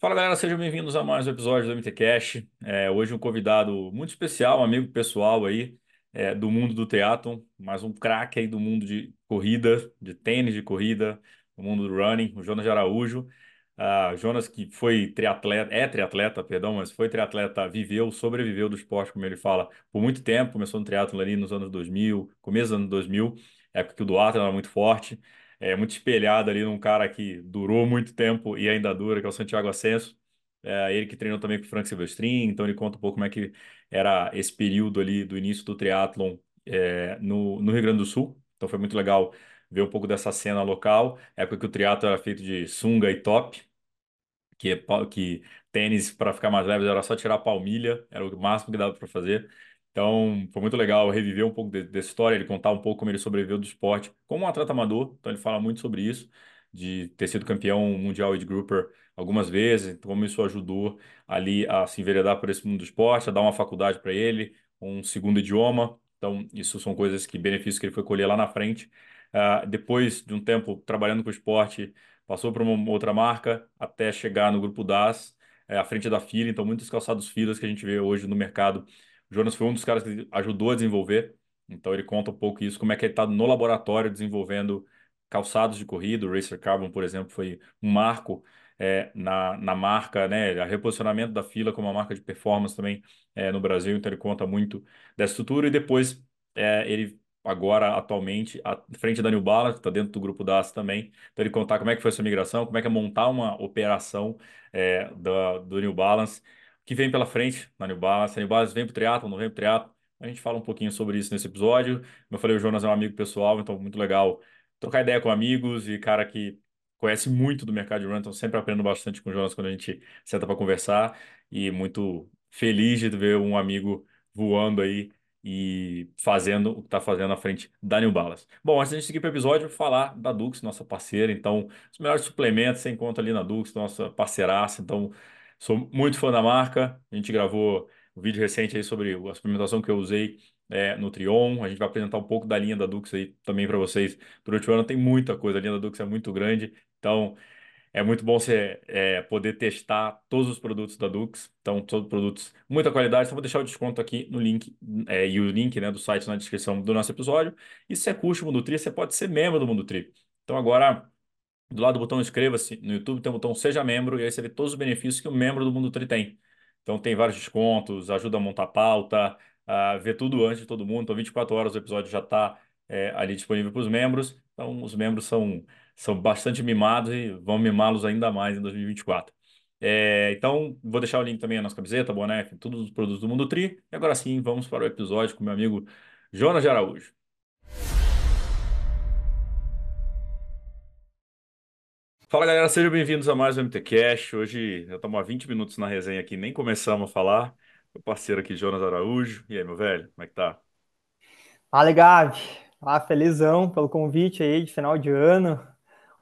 Fala galera, sejam bem-vindos a mais um episódio do MTCast. É, hoje um convidado muito especial, um amigo pessoal aí é, do mundo do teatro, mais um craque aí do mundo de corrida, de tênis de corrida, do mundo do running, o Jonas de Araújo. Ah, Jonas que foi triatleta, é triatleta, perdão, mas foi triatleta, viveu, sobreviveu do esporte, como ele fala, por muito tempo, começou no triatlo ali nos anos 2000, começo dos anos 2000, época que o duatlo era muito forte é muito espelhado ali num cara que durou muito tempo e ainda dura, que é o Santiago Ascenso. É, ele que treinou também com o Frank Silvestrin, então ele conta um pouco como é que era esse período ali do início do triatlon é, no, no Rio Grande do Sul. Então foi muito legal ver um pouco dessa cena local, época que o triatlo era feito de sunga e top, que, é que tênis para ficar mais leve era só tirar a palmilha, era o máximo que dava para fazer. Então, foi muito legal reviver um pouco de, dessa história, ele contar um pouco como ele sobreviveu do esporte como um atleta amador. Então, ele fala muito sobre isso, de ter sido campeão mundial de grouper algumas vezes, como isso ajudou ali a se enveredar por esse mundo do esporte, a dar uma faculdade para ele, um segundo idioma. Então, isso são coisas que, benefícios que ele foi colher lá na frente. Uh, depois de um tempo trabalhando com o esporte, passou para uma outra marca até chegar no grupo DAS, é, à frente da fila. Então, muitos calçados filas que a gente vê hoje no mercado Jonas foi um dos caras que ajudou a desenvolver, então ele conta um pouco isso, como é que ele está no laboratório desenvolvendo calçados de corrida. O Racer Carbon, por exemplo, foi um marco é, na, na marca, né? O reposicionamento da fila como uma marca de performance também é, no Brasil, então ele conta muito dessa estrutura e depois é, ele agora atualmente à frente da New Balance, está dentro do grupo da AS também. Então ele contar como é que foi essa migração, como é que é montar uma operação é, da, do New Balance que vem pela frente na New Balance. A New Balance vem para o triatlo, não vem para o triatlo. A gente fala um pouquinho sobre isso nesse episódio. Como eu falei, o Jonas é um amigo pessoal, então muito legal trocar ideia com amigos e cara que conhece muito do mercado de run, então sempre aprendo bastante com o Jonas quando a gente senta para conversar e muito feliz de ver um amigo voando aí e fazendo o que está fazendo na frente da New Balance. Bom, antes de a gente seguir para o episódio, falar da Dux, nossa parceira. Então, os melhores suplementos você encontra ali na Dux, nossa parceiraça. Então, Sou muito fã da marca. A gente gravou um vídeo recente aí sobre a suplementação que eu usei é, no Trion. A gente vai apresentar um pouco da linha da Dux aí também para vocês. Durante o ano tem muita coisa, a linha da Dux é muito grande. Então, é muito bom você é, poder testar todos os produtos da Dux. Então, todos produtos, muita qualidade. Então, vou deixar o desconto aqui no link é, e o link né, do site na descrição do nosso episódio. E se é curso Mundo Tri, você pode ser membro do Mundo Tri. Então, agora do lado do botão inscreva-se no YouTube tem o botão seja membro e aí você vê todos os benefícios que o membro do Mundo Tri tem. Então tem vários descontos, ajuda a montar pauta, a ver tudo antes de todo mundo. Então 24 horas o episódio já está é, ali disponível para os membros. Então os membros são, são bastante mimados e vão mimá-los ainda mais em 2024. É, então vou deixar o link também na nossa camiseta, boné, todos os produtos do Mundo Tri. E agora sim, vamos para o episódio com meu amigo Jonas de Araújo. Fala galera, sejam bem-vindos a mais um MTCast. Hoje já estamos há 20 minutos na resenha aqui, nem começamos a falar. Meu parceiro aqui, Jonas Araújo. E aí, meu velho, como é que tá? Fala, Gabi. Ah, felizão pelo convite aí de final de ano.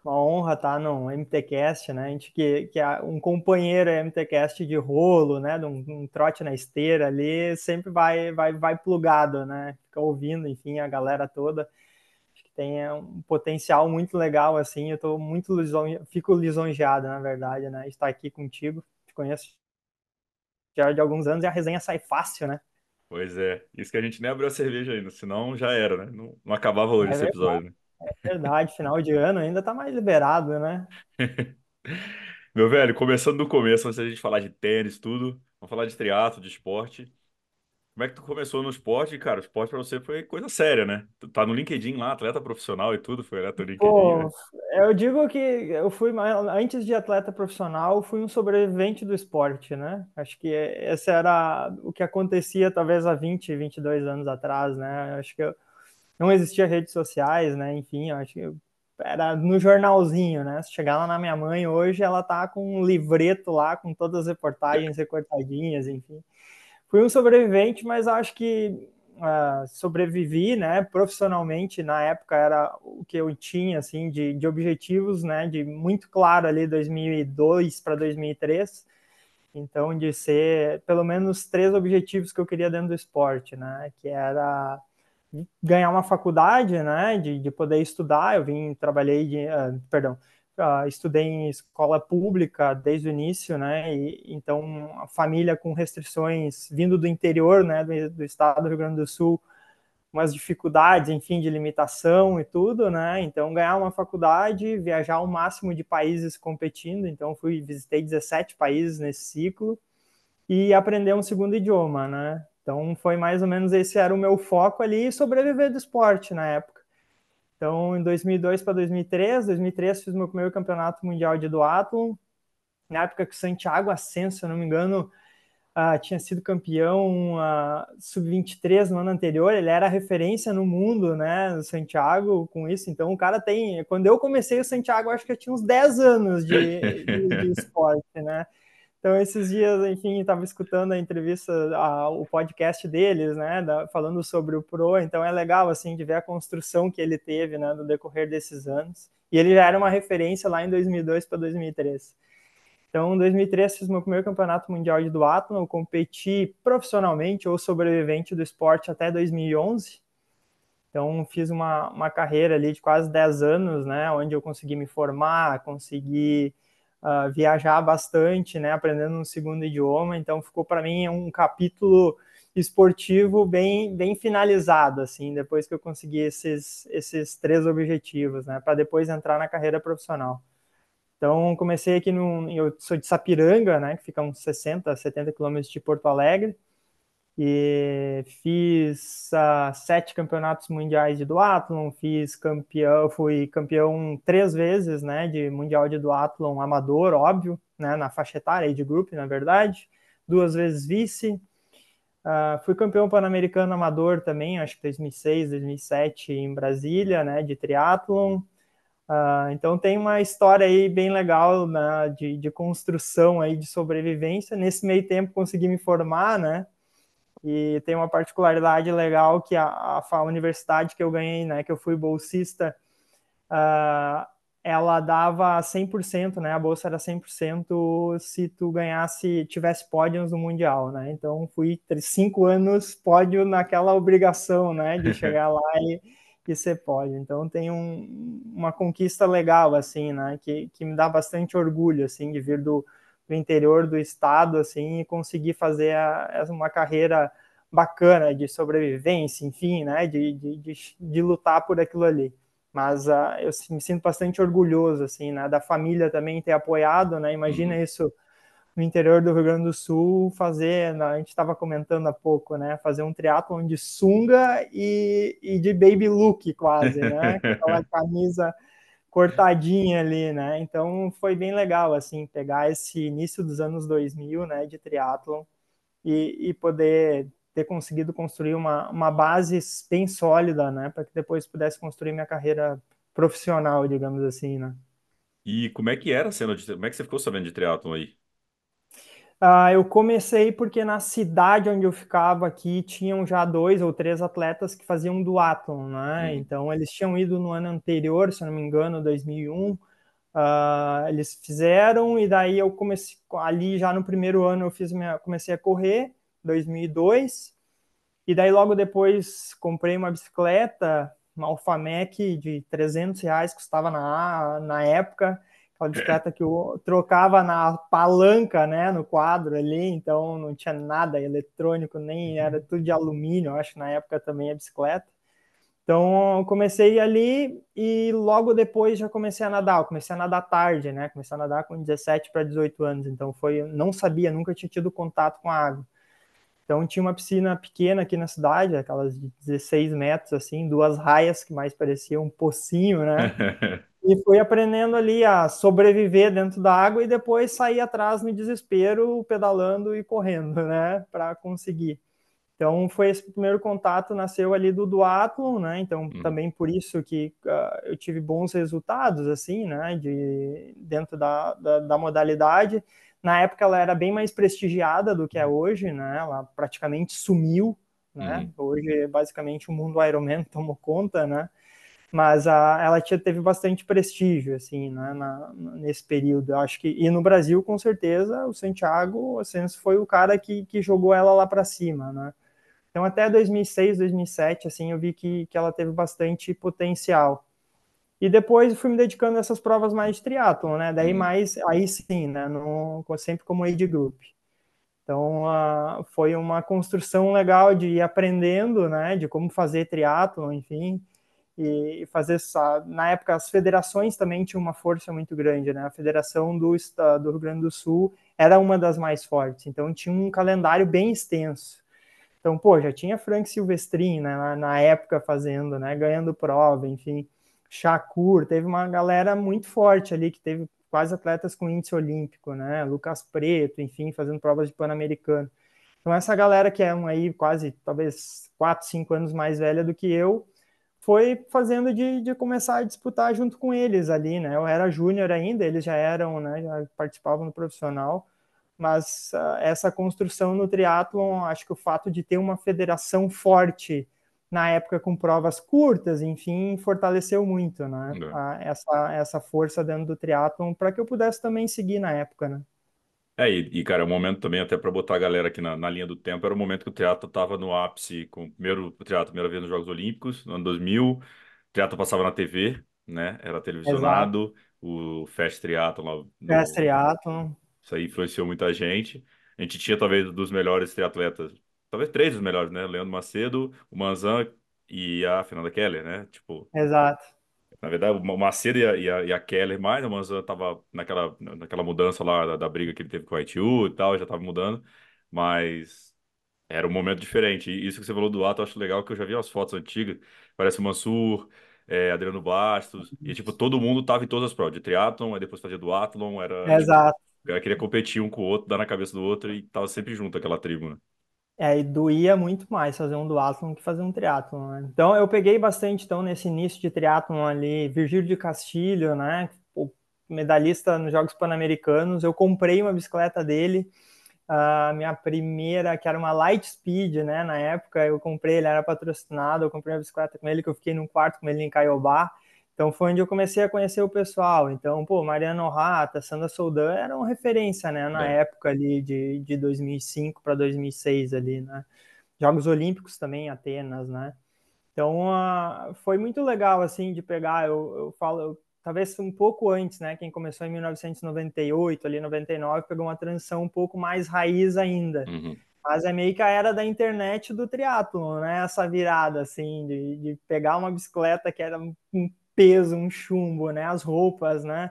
Uma honra estar no MTCast, né? A gente que, que é um companheiro MTCast de rolo, né? De um, um, trote na esteira ali, sempre vai, vai, vai plugado, né? Fica ouvindo, enfim, a galera toda tem um potencial muito legal, assim, eu estou muito lisonje... fico lisonjeado, na verdade, né, estar aqui contigo, te conheço já de alguns anos e a resenha sai fácil, né? Pois é, isso que a gente nem abriu a cerveja ainda, senão já era, né? Não, não acabava hoje é esse verdade, episódio, né? É verdade, final de ano ainda tá mais liberado, né? Meu velho, começando do começo, antes da gente falar de tênis, tudo, vamos falar de triatlo, de esporte. Como é que tu começou no esporte, cara? O esporte pra você foi coisa séria, né? Tu tá no LinkedIn lá, atleta profissional e tudo, foi teu LinkedIn, Pô, né? eu digo que eu fui, antes de atleta profissional, fui um sobrevivente do esporte, né? Acho que esse era o que acontecia talvez há 20, 22 anos atrás, né? Acho que eu, não existia redes sociais, né? Enfim, acho que era no jornalzinho, né? Se chegar lá na minha mãe hoje, ela tá com um livreto lá, com todas as reportagens recortadinhas, enfim fui um sobrevivente, mas acho que uh, sobrevivi, né, profissionalmente, na época era o que eu tinha, assim, de, de objetivos, né, de muito claro ali 2002 para 2003, então de ser pelo menos três objetivos que eu queria dentro do esporte, né, que era ganhar uma faculdade, né, de, de poder estudar, eu vim, trabalhei, de, uh, perdão, uh, estudei em escola pública desde o início, né? E, então, a família com restrições vindo do interior, né, do, do estado do Rio Grande do Sul, umas dificuldades, enfim, de limitação e tudo, né? Então, ganhar uma faculdade, viajar o máximo de países competindo. Então, fui visitei 17 países nesse ciclo e aprender um segundo idioma, né? Então, foi mais ou menos esse era o meu foco ali, sobreviver do esporte na época. Então, em 2002 para 2003, 2003 fiz meu primeiro campeonato mundial de duatlon. Na época que o Santiago Ascenso, se eu não me engano, uh, tinha sido campeão uh, sub-23 no ano anterior, ele era referência no mundo, né, o Santiago, com isso, então o cara tem, quando eu comecei o Santiago, acho que eu tinha uns 10 anos de, de, de esporte, né, então, esses dias, enfim, estava escutando a entrevista, a, o podcast deles, né, da, falando sobre o Pro, então é legal, assim, de ver a construção que ele teve, né, no decorrer desses anos. E ele já era uma referência lá em 2002 para 2003. Então, em 2003 fiz meu primeiro campeonato mundial de duatlon, competi profissionalmente ou sobrevivente do esporte até 2011. Então, fiz uma, uma carreira ali de quase 10 anos, né, onde eu consegui me formar, consegui uh, viajar bastante, né, aprendendo um segundo idioma. Então, ficou para mim um capítulo esportivo bem, bem finalizado, assim, depois que eu consegui esses, esses três objetivos, né, para depois entrar na carreira profissional. Então, comecei aqui no. Eu sou de Sapiranga, né? Que fica uns 60, 70 quilômetros de Porto Alegre. E fiz uh, sete campeonatos mundiais de duatlon, fiz campeão, fui campeão três vezes, né? De mundial de duatlon amador, óbvio, né? Na faixa etária, de grupo, na verdade. Duas vezes vice. Uh, fui campeão pan-americano amador também, acho que 2006, 2007 em Brasília, né? De triatlon. Uh, então tem uma história aí bem legal né, de, de, construção aí de sobrevivência. Nesse meio tempo consegui me formar, né? E tem uma particularidade legal que a, a, universidade que eu ganhei, né, que eu fui bolsista, uh, ela dava 100%, né? A bolsa era 100% se tu ganhasse, tivesse pódios no mundial, né? Então fui cinco anos pódio naquela obrigação, né, de chegar lá e que você pode. Então tem um, uma conquista legal assim, né? Que, que me dá bastante orgulho assim de vir do, do interior do estado assim e conseguir fazer a, uma carreira bacana de sobrevivência, enfim, né? De, de, de, de lutar por aquilo ali. Mas uh, eu me sinto bastante orgulhoso assim, né? Da família também ter apoiado, né? Imagina uhum. isso no interior do Rio Grande do Sul fazer, né, a gente estava comentando há pouco, né, fazer um triatlon de sunga e, e de baby look quase, né, aquela camisa cortadinha ali, né, então foi bem legal, assim, pegar esse início dos anos 2000, né, de triatlon e, e poder ter conseguido construir uma, uma base bem sólida, né, para que depois pudesse construir minha carreira profissional, digamos assim, né. E como é que era a cena de, como é que você ficou sabendo de triatlon aí? Uh, eu comecei porque na cidade onde eu ficava aqui tinham já dois ou três atletas que faziam duatlon, né? Uhum. Então eles tinham ido no ano anterior, se não me engano, 2001. Uh, ah, eles fizeram e daí eu comecei ali já no primeiro ano eu fiz minha, comecei a correr, 2002. E daí logo depois comprei uma bicicleta, uma Alphamec de 300 reais, custava na, na época aquela bicicleta que eu trocava na palanca, né, no quadro ali, então não tinha nada eletrônico, nem era tudo de alumínio, acho na época também a bicicleta. Então, eu comecei ali e logo depois já comecei a nadar. Eu comecei a nadar tarde, né? Comecei a nadar com 17 para 18 anos. Então, foi, não sabia, nunca tinha tido contato com a água. Então, tinha uma piscina pequena aqui na cidade, aquelas de 16 metros, assim, duas raias que mais pareciam um pocinho, né? e fui aprendendo ali a sobreviver dentro da água e depois sair atrás no desespero, pedalando e correndo, né, para conseguir. Então foi esse primeiro contato nasceu ali do duatlon, né? Então hum. também por isso que uh, eu tive bons resultados assim, né? De dentro da, da, da, modalidade. Na época ela era bem mais prestigiada do que é hoje, né? Ela praticamente sumiu, né? Uhum. Hoje basicamente o mundo Ironman tomou conta, né? Mas a, ela tinha, teve bastante prestígio, assim, né, na, nesse período. Eu acho que, e no Brasil, com certeza, o Santiago Ascenso foi o cara que, que jogou ela lá para cima, né. Então, até 2006, 2007, assim, eu vi que, que ela teve bastante potencial. E depois fui me dedicando a essas provas mais de triatlon, né? Daí uhum. mais, aí sim, né? No, sempre como age group. Então, uh, foi uma construção legal de ir aprendendo, né? De como fazer triatlon, enfim. E fazer essa... Na época, as federações também tinham uma força muito grande, né? A Federação do, do Rio Grande do Sul era uma das mais fortes. Então, tinha um calendário bem extenso. Então, pô, já tinha Frank Silvestrin, né? Na, na época fazendo, né? Ganhando prova, enfim. Shakur, teve uma galera muito forte ali que teve quase atletas com índice olímpico, né? Lucas Preto, enfim, fazendo provas de Pan-Americano. Então, essa galera que é um aí quase, talvez, 4, 5 anos mais velha do que eu, foi fazendo de, de começar a disputar junto com eles ali, né? Eu era júnior ainda, eles já eram, né? Já participavam no profissional, mas uh, essa construção no triatlon, acho que o fato de ter uma federação forte na época com provas curtas, enfim, fortaleceu muito, né? É. A, essa, essa força dentro do triatlon para que eu pudesse também seguir na época, né? É, e, e cara, o momento também, até para botar a galera aqui na, na, linha do tempo, era o momento que o teatro estava no ápice, com o primeiro o teatro, primeira vez nos Jogos Olímpicos, no ano 2000, o teatro passava na TV, né? Era televisionado, Exato. o Fast Triathlon lá. No... Fast Triathlon. Isso aí influenciou muita gente. A gente tinha talvez dos melhores triatletas talvez três dos melhores, né? Leandro Macedo, o Manzan e a Fernanda Keller, né? Tipo, Exato. Na verdade, o Macedo e a, e a, e a Keller mais, o Manzan tava naquela, naquela mudança lá da, da briga que ele teve com o ITU e tal, já tava mudando, mas era um momento diferente. E isso que você falou do ato, eu acho legal, que eu já vi umas fotos antigas, parece o Mansur, é, Adriano Bastos, e tipo, todo mundo tava em todas as provas, de triatlon, aí depois fazia duatlon, era... Tipo, Exato. Tipo, queria competir um com o outro, dar na cabeça do outro, e tava sempre junto aquela tribo, né? É, e doía muito mais fazer um duatlon que fazer um triatlon, né? Então eu peguei bastante então nesse início de triatlon ali, Virgílio de Castilho, né? O medalhista nos Jogos Pan-Americanos, eu comprei uma bicicleta dele, a minha primeira, que era uma Light Speed, né? Na época eu comprei, ele era patrocinado, eu comprei uma bicicleta com ele, que eu fiquei num quarto com ele em Caiobá. Então foi onde eu comecei a conhecer o pessoal. Então, pô, Mariano Rata, Sandra Soldan eram referência, né, na é. época ali de, de 2005 para 2006 ali, né? Jogos Olímpicos também, Atenas, né? Então, uh, foi muito legal, assim, de pegar, eu, eu falo, eu, talvez um pouco antes, né, quem começou em 1998, ali 99, pegou uma transição um pouco mais raiz ainda. Uhum. Mas é meio que a era da internet do triatlo, né? Essa virada, assim, de, de pegar uma bicicleta que era um peso, um chumbo, né? As roupas, né?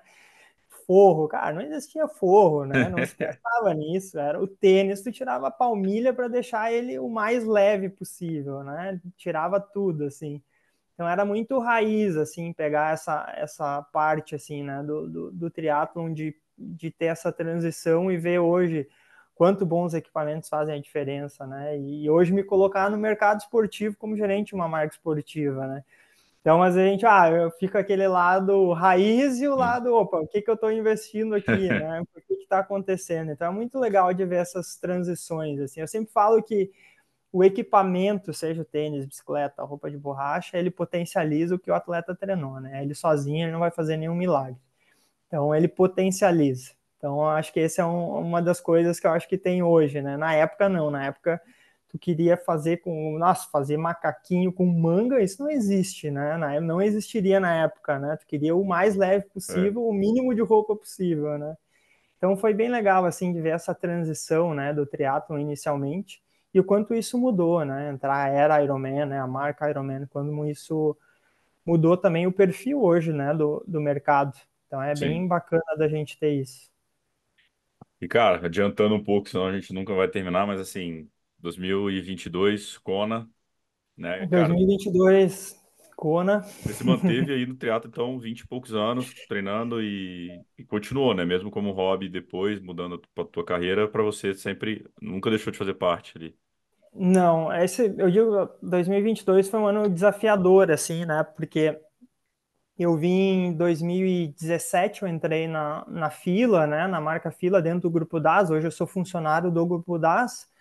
Forro, cara, não existia forro, né? Não se pensava nisso. Era o tênis, tu tirava a palmilha para deixar ele o mais leve possível, né? Tirava tudo, assim. Então era muito raiz, assim, pegar essa, essa parte, assim, né? Do, do, do triatlon, de, de ter essa transição e ver hoje quanto bons equipamentos fazem a diferença, né? E hoje me colocar no mercado esportivo como gerente de uma marca esportiva, né? Então, mas a gente, ah, eu fico aquele lado raiz e o lado, opa, o que, que eu estou investindo aqui, né? O que está acontecendo? Então, é muito legal de ver essas transições, assim. Eu sempre falo que o equipamento, seja o tênis, bicicleta, roupa de borracha, ele potencializa o que o atleta treinou, né? Ele sozinho ele não vai fazer nenhum milagre. Então, ele potencializa. Então, acho que essa é um, uma das coisas que eu acho que tem hoje, né? Na época, não. Na época, tu queria fazer com, nossa, fazer macaquinho com manga, isso não existe, né? Na, não existiria na época, né? Tu queria o mais leve possível, é. o mínimo de roupa possível, né? Então foi bem legal, assim, de ver essa transição, né, do triatlon inicialmente e o quanto isso mudou, né? Entrar a era Ironman, né, a marca Ironman, quando isso mudou também o perfil hoje, né, do, do mercado. Então é Sim. bem bacana da gente ter isso. E, cara, adiantando um pouco, senão a gente nunca vai terminar, mas assim, 2022, Kona, né? 2022, cara, Kona. Você se manteve aí no teatro, então, 20 e poucos anos treinando e, e continuou, né? Mesmo como hobby, depois mudando a tua carreira, para você sempre, nunca deixou de fazer parte ali. Não, esse, eu digo, 2022 foi um ano desafiador, assim, né? Porque eu vim em 2017, eu entrei na, na fila, né? Na marca fila dentro do Grupo DAS. Hoje eu sou funcionário do Grupo DAS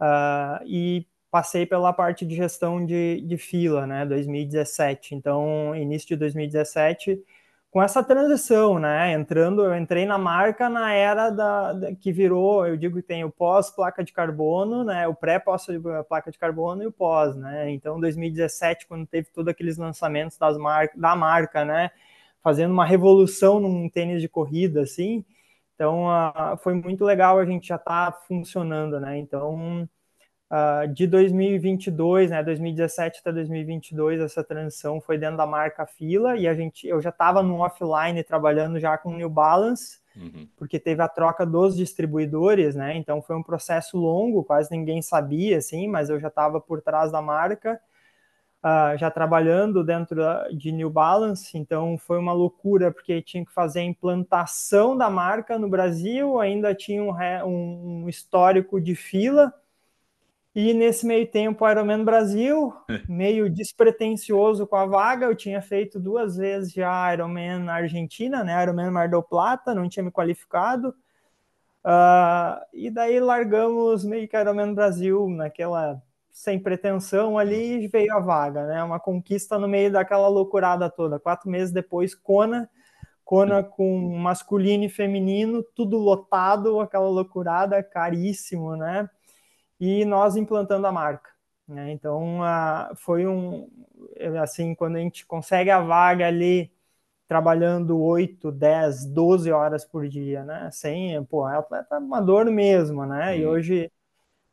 uh, e passei pela parte de gestão de, de fila, né, 2017. Então, início de 2017 com essa transição, né? Entrando, eu entrei na marca na era da, da que virou, eu digo que tem o pós placa de carbono, né? O pré pós placa de carbono e o pós, né? Então, 2017, quando teve todos aqueles lançamentos das mar da marca, né? Fazendo uma revolução num tênis de corrida, assim. Então, uh, foi muito legal a gente já estar tá funcionando, né? Então, Uh, de 2022, né, 2017 até 2022, essa transição foi dentro da marca Fila e a gente, eu já estava no offline trabalhando já com New Balance, uhum. porque teve a troca dos distribuidores, né? Então foi um processo longo, quase ninguém sabia, assim, mas eu já estava por trás da marca, uh, já trabalhando dentro de New Balance. Então foi uma loucura porque tinha que fazer a implantação da marca no Brasil, ainda tinha um, um histórico de fila e nesse meio tempo, o Ironman Brasil, meio despretensioso com a vaga, eu tinha feito duas vezes já Ironman na Argentina, né? Ironman Mar del Plata, não tinha me qualificado. Uh, e daí largamos meio que Ironman Brasil naquela sem pretensão ali e veio a vaga, né? Uma conquista no meio daquela loucurada toda. Quatro meses depois, Kona, Kona com masculino e feminino, tudo lotado, aquela loucurada, caríssimo, né? e nós implantando a marca. Né? Então, uh, foi um, assim, quando a gente consegue a vaga ali, trabalhando 8, 10, 12 horas por dia, né? Sem, pô, é atleta amador mesmo, né? Uhum. E hoje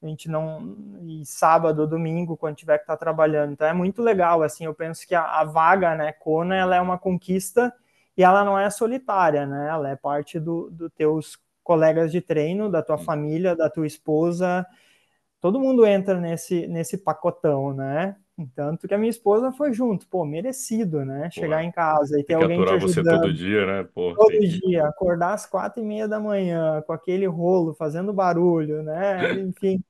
a gente não. E sábado, domingo, quando tiver que estar tá trabalhando. Então é muito legal, assim. Eu penso que a, a, vaga, né, Kona, ela é uma conquista e ela não é solitária, né? Ela é parte dos do teus colegas de treino, da tua uhum. família, da tua esposa todo mundo entra nesse, nesse pacotão, né? Tanto que a minha esposa foi junto, pô, merecido, né? Chegar em casa e ter alguém te ajudando. você todo dia, né? Pô, todo dia, acordar às quatro e meia da manhã com aquele rolo, fazendo barulho, né? Enfim,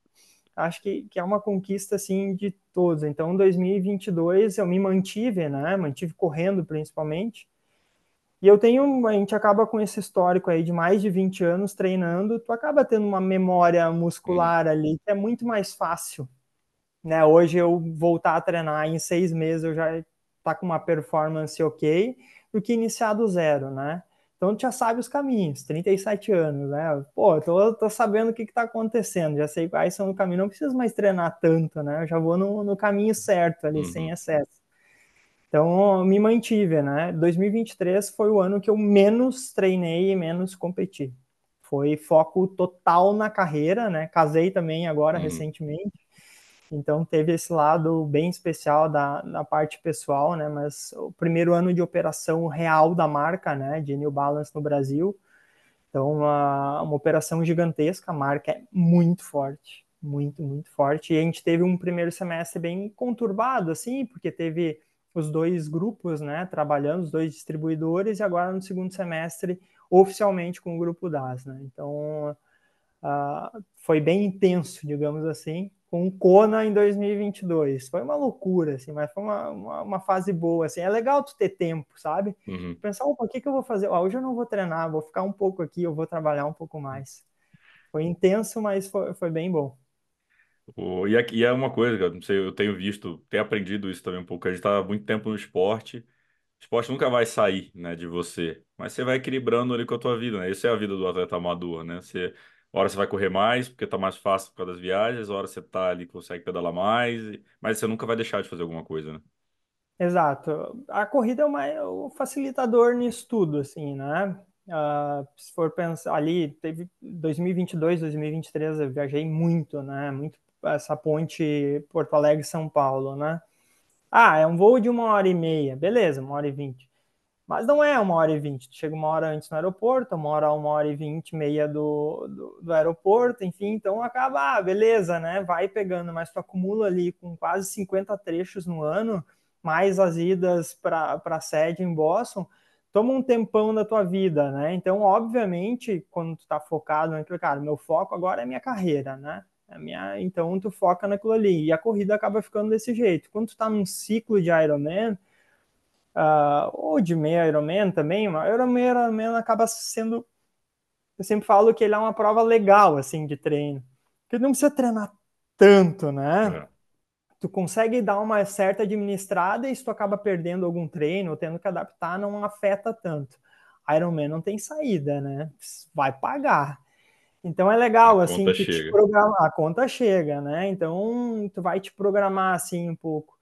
acho que, que é uma conquista, assim, de todos. Então, 2022 eu me mantive, né? Mantive correndo, principalmente. E eu tenho, a gente acaba com esse histórico aí de mais de 20 anos treinando, tu acaba tendo uma memória muscular ali que é muito mais fácil. Né? Hoje eu voltar a treinar em seis meses eu já tá com uma performance ok, do que iniciar do zero, né? Então tu já sabe os caminhos, 37 anos, né? Pô, tô, tô sabendo o que, que tá acontecendo, já sei quais são o caminho, não preciso mais treinar tanto, né? Eu já vou no, no caminho certo ali, uhum. sem excesso. Então, me mantive, né? 2023 foi o ano que eu menos treinei e menos competi. Foi foco total na carreira, né? Casei também agora, uhum. recentemente. Então, teve esse lado bem especial da, da parte pessoal, né? Mas o primeiro ano de operação real da marca, né? De New Balance no Brasil. Então, uma, uma operação gigantesca. A marca é muito forte, muito, muito forte. E a gente teve um primeiro semestre bem conturbado, assim, porque teve os dois grupos, né, trabalhando, os dois distribuidores, e agora no segundo semestre, oficialmente com o grupo DAS, né? Então, uh, foi bem intenso, digamos assim, com o Kona em 2022. Foi uma loucura, assim, mas foi uma, uma, uma fase boa, assim. É legal tu ter tempo, sabe? Uhum. Pensar, opa, o que, que eu vou fazer? Ó, hoje eu não vou treinar, vou ficar um pouco aqui, eu vou trabalhar um pouco mais. Foi intenso, mas foi, foi bem bom. O, e, aqui, e é uma coisa que eu não sei, eu tenho visto, tenho aprendido isso também um pouco. A gente está há muito tempo no esporte. O esporte nunca vai sair, né, de você, mas você vai equilibrando ali com a tua vida, né? Essa é a vida do atleta amador, né? Você, hora você vai correr mais, porque tá mais fácil por causa das viagens, hora você tá ali, consegue pedalar mais, mas você nunca vai deixar de fazer alguma coisa, né? Exato. A corrida é uma, é facilitador nisso tudo, assim, né? Uh, se for pensar ali, teve 2022, 2023, eu viajei muito, né? Muito essa ponte Porto Alegre-São Paulo, né? Ah, é um voo de uma hora e meia, beleza, uma hora e vinte. Mas não é uma hora e vinte. Chega uma hora antes no aeroporto, uma hora, uma hora e vinte, meia do, do, do, aeroporto, enfim, então acaba, ah, beleza, né? Vai pegando, mas tu acumula ali com quase 50 trechos no ano, mais as idas para a sede em Boston, toma um tempão da tua vida, né? Então, obviamente, quando tu tá focado naquilo, cara, meu foco agora é minha carreira, né? A minha, então tu foca naquilo ali. E a corrida acaba ficando desse jeito. Quando tu tá num ciclo de Ironman, uh, ou de meio Ironman também, o Ironman, Ironman acaba sendo. Eu sempre falo que ele é uma prova legal, assim, de treino. Porque não precisa treinar tanto, né? É. tu consegue dar uma certa administrada e se tu acaba perdendo algum treino ou tendo que adaptar, não afeta tanto. Ironman não tem saída, né? Vai pagar. Então é legal, a assim, que te programar, a conta chega, né? Então tu vai te programar assim um pouco.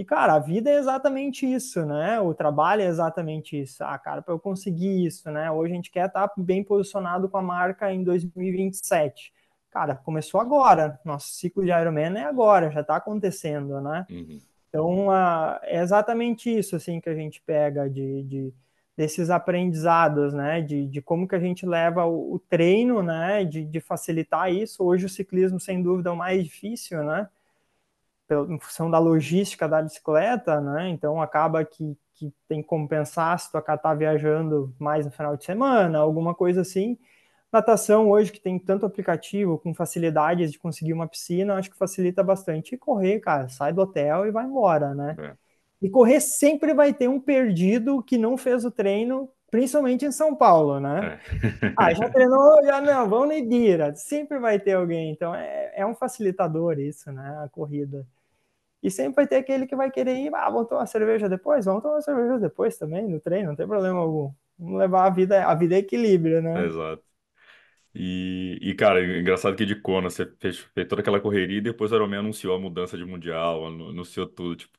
E, cara, a vida é exatamente isso, né? O trabalho é exatamente isso. Ah, cara, para eu conseguir isso, né? Hoje a gente quer estar tá bem posicionado com a marca em 2027. Cara, começou agora. Nosso ciclo de Ironman é agora, já está acontecendo, né? Uhum. Então, uh, é exatamente isso, assim, que a gente pega de, de desses aprendizados, né? De, de como que a gente leva o, o treino, né? De, de facilitar isso. Hoje o ciclismo, sem dúvida, é o mais difícil, né? Em função da logística da bicicleta, né? Então acaba que, que tem que compensar se tu acabar viajando mais no final de semana, alguma coisa assim. Natação hoje, que tem tanto aplicativo com facilidades de conseguir uma piscina, acho que facilita bastante. E correr, cara, sai do hotel e vai embora, né? É. E correr sempre vai ter um perdido que não fez o treino, principalmente em São Paulo, né? É. ah, já treinou, já não, vamos na Ibira. Sempre vai ter alguém. Então é, é um facilitador isso, né? A corrida. E sempre vai ter aquele que vai querer ir, ah, vamos tomar uma cerveja depois? Vamos tomar uma cerveja depois também, no treino, não tem problema algum. Vamos levar a vida, a vida é equilíbrio, né? Exato. E, e, cara, engraçado que de Kona você fez, fez toda aquela correria e depois o Ironman anunciou a mudança de mundial, anunciou tudo, tipo,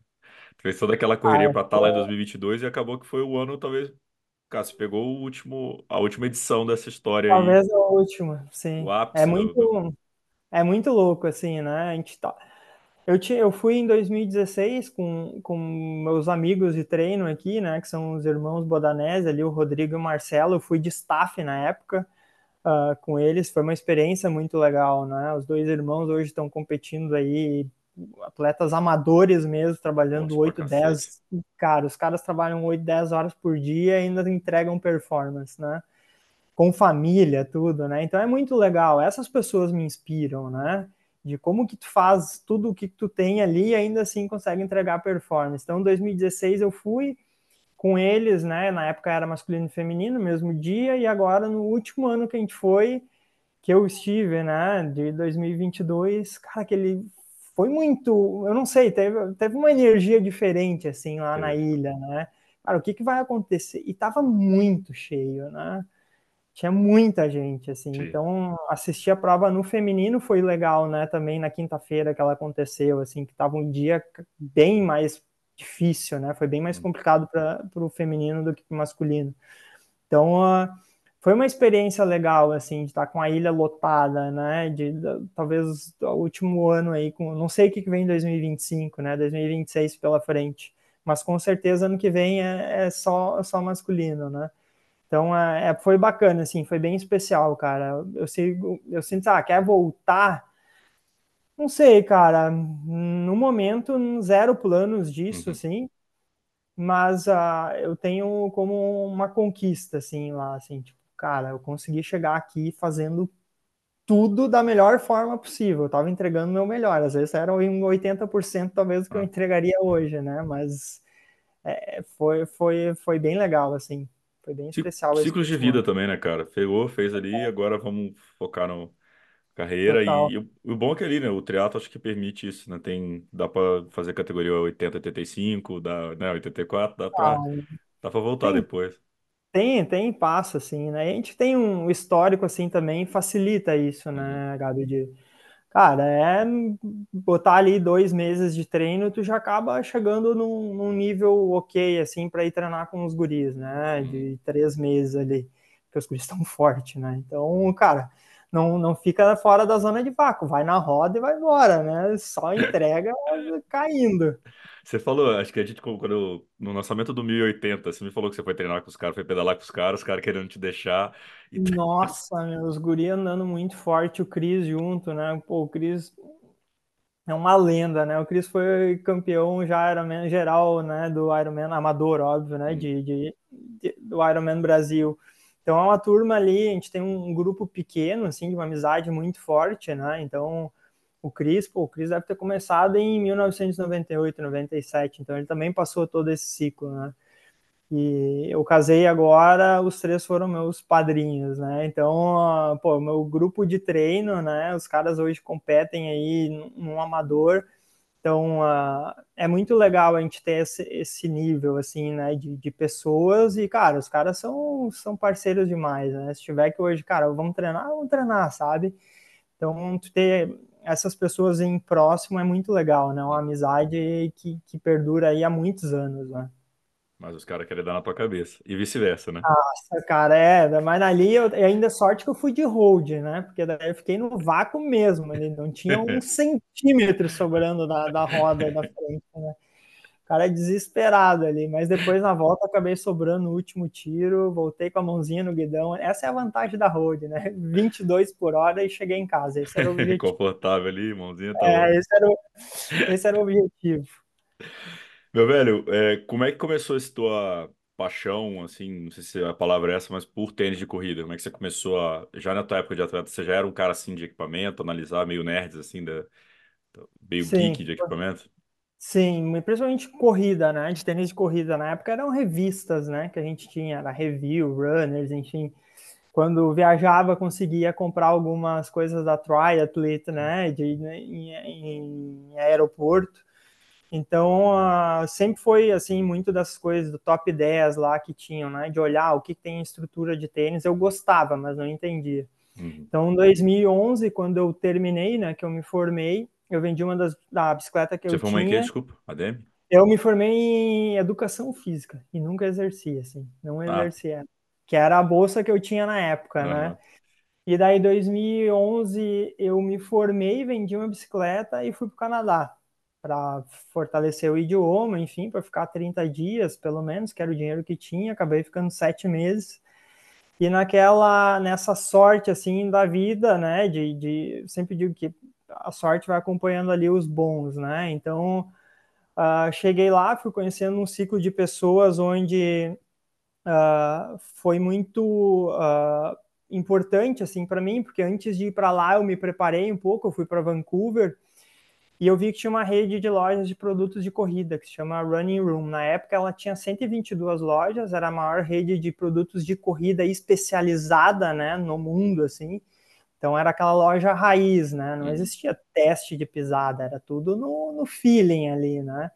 fez toda aquela correria ah, para estar tá lá em 2022 e acabou que foi o ano, talvez, cara, você pegou o último, a última edição dessa história talvez aí. Talvez a última, sim. O ápice é muito, do... é muito louco, assim, né? A gente tá... Eu, tinha, eu fui em 2016 com, com meus amigos de treino aqui, né, que são os irmãos Bodanese, ali o Rodrigo e o Marcelo, eu fui de staff na época, uh, com eles. Foi uma experiência muito legal, né? Os dois irmãos hoje estão competindo aí, atletas amadores mesmo, trabalhando Nossa, 8, 10. Cara, os caras trabalham 8, 10 horas por dia e ainda entregam performance, né? Com família, tudo, né? Então é muito legal. Essas pessoas me inspiram, né? De como que tu faz tudo o que tu tem ali e ainda assim consegue entregar performance. Então, em 2016 eu fui com eles, né? Na época era masculino e feminino, mesmo dia, e agora no último ano que a gente foi, que eu estive, né, de 2022, cara, que ele foi muito, eu não sei, teve, teve uma energia diferente, assim, lá na ilha, né? Cara, o que que vai acontecer? E tava muito cheio, né? Tinha muita gente, assim, Sim. então assistir a prova no feminino foi legal, né? Também na quinta-feira que ela aconteceu, assim, que tava um dia bem mais difícil, né? Foi bem mais complicado para o feminino do que para o masculino. Então, uh, foi uma experiência legal, assim, de estar com a ilha lotada, né? De, de talvez o último ano aí, com, não sei o que vem em 2025, né? 2026 pela frente, mas com certeza ano que vem é, é só, só masculino, né? Então, é, é foi bacana, assim, foi bem especial, cara. Eu, sei, eu sinto, ah, quer voltar não sei, cara. No momento, zero planos disso, uhum. assim. Mas uh, eu tenho como uma conquista, assim, lá, assim, tipo, cara, eu consegui chegar aqui fazendo tudo da melhor forma possível. Eu tava entregando o meu melhor. Às vezes era em 80% talvez do que eu ah. entregaria hoje, né? Mas é, foi, foi, foi bem legal, assim. Foi bem especial. Ciclos de vida também, né, cara? Pegou, fez ali, agora vamos focar no, carreira. E, e, o bom é que ali, né? O triatlo acho que permite isso, né? Tem, dá para fazer categoria 80, 85, dá, né? 84, dá para ah, dá para voltar tem, depois. Tem, tem passo, assim, né? A gente tem um histórico, assim, também facilita isso, né, uhum. Gabi? De, cara, é botar ali dois meses de treino, tu já acaba chegando num, num nível ok, assim, para ir treinar com os guris, né? De uhum. três meses ali, porque os guris estão fortes, né? Então, cara não, não fica fora da zona de vácuo, vai na roda e vai embora, né? Só entrega caindo. Você falou, acho que a gente, quando no lançamento do 1080, você me falou que você foi treinar com os caras, foi pedalar com os caras, os caras querendo te deixar. E... Nossa, meu, os guri andando muito forte, o Cris junto, né? Pô, o Cris é uma lenda, né? O Cris foi campeão já Ironman geral, né? Do Ironman amador, óbvio, né? De, de, de do Ironman Brasil. Então é uma turma ali, a gente tem um grupo pequeno, assim, de uma amizade muito forte, né? Então o Cris, pô, o Cris deve ter começado em 1998, 97, então ele também passou todo esse ciclo, né? E eu casei agora, os três foram meus padrinhos, né? Então, pô, meu grupo de treino, né? Os caras hoje competem aí num amador Então, uh, é muito legal a gente ter esse, esse nível, assim, né, de, de, pessoas e, cara, os caras são, são parceiros demais, né? Se tiver que hoje, cara, vamos treinar, vamos treinar, sabe? Então, ter essas pessoas em próximo é muito legal, né? Uma amizade que, que perdura aí há muitos anos, né? Mas os caras querem dar na tua cabeça. E vice-versa, né? Nossa, cara, é. Mas ali eu ainda sorte que eu fui de hold, né? Porque daí eu fiquei no vácuo mesmo. Ele não tinha um centímetro sobrando da, da roda da frente, né? O cara é desesperado ali. Mas depois na volta acabei sobrando o último tiro, voltei com a mãozinha no guidão. Essa é a vantagem da hold, né? 22 por hora e cheguei em casa. Esse era o objetivo. Confortável ali, mãozinha tá É, esse era, o, esse era o objetivo. Meu velho, é, como é que começou essa tua paixão, assim, não sei se a palavra é essa, mas por tênis de corrida? Como é que você começou a, já na tua época de atleta, você já era um cara, assim, de equipamento, analisar meio nerds, assim, da, meio Sim. geek de equipamento? Sim, principalmente corrida, né? De tênis de corrida. Na época eram revistas, né? Que a gente tinha, era review, runners, enfim. Quando viajava, conseguia comprar algumas coisas da Triathlete, né? De, em, em aeroporto. Então, uh, sempre foi, assim, muito das coisas do top 10 lá que tinham, né? De olhar o que tem em estrutura de tênis. Eu gostava, mas não entendia. Uhum. Então, em 2011, quando eu terminei, né? Que eu me formei, eu vendi uma das da bicicleta que Você eu tinha. Você formou em? Desculpa, ADM? Eu me formei em educação física e nunca exerci, assim. Não ah. exercia. Que era a bolsa que eu tinha na época, uhum. né? E daí, em 2011, eu me formei, vendi uma bicicleta e fui para o Canadá para fortalecer o idioma, enfim, para ficar 30 dias, pelo menos, que era o dinheiro que tinha, acabei ficando sete meses. E naquela, nessa sorte, assim, da vida, né, de, de sempre digo que a sorte vai acompanhando ali os bons, né, então uh, cheguei lá, fui conhecendo um ciclo de pessoas onde uh, foi muito uh, importante, assim, para mim, porque antes de ir para lá eu me preparei um pouco, eu fui para Vancouver, e eu vi que tinha uma rede de lojas de produtos de corrida que se chama Running Room. Na época ela tinha 122 lojas, era a maior rede de produtos de corrida especializada, né, no mundo assim. Então era aquela loja raiz, né? Não uhum. existia teste de pisada, era tudo no, no feeling ali, né?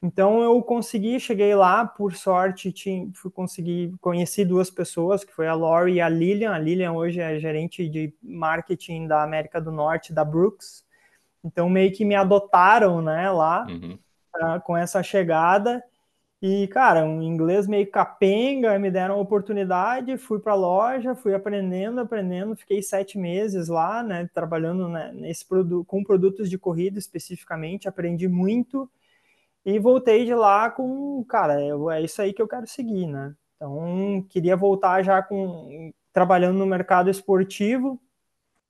Então eu consegui, cheguei lá, por sorte, tinha, fui conseguir conheci duas pessoas, que foi a Lori e a Lilian. A Lilian hoje é gerente de marketing da América do Norte da Brooks. Então meio que me adotaram, né, lá uhum. uh, com essa chegada. E, cara, um inglês meio capenga, me deram a oportunidade, fui para a loja, fui aprendendo, aprendendo, fiquei sete meses lá, né, trabalhando né, nesse produto, com produtos de corrida especificamente, aprendi muito e voltei de lá com, cara, é isso aí que eu quero seguir, né? Então, queria voltar já com trabalhando no mercado esportivo,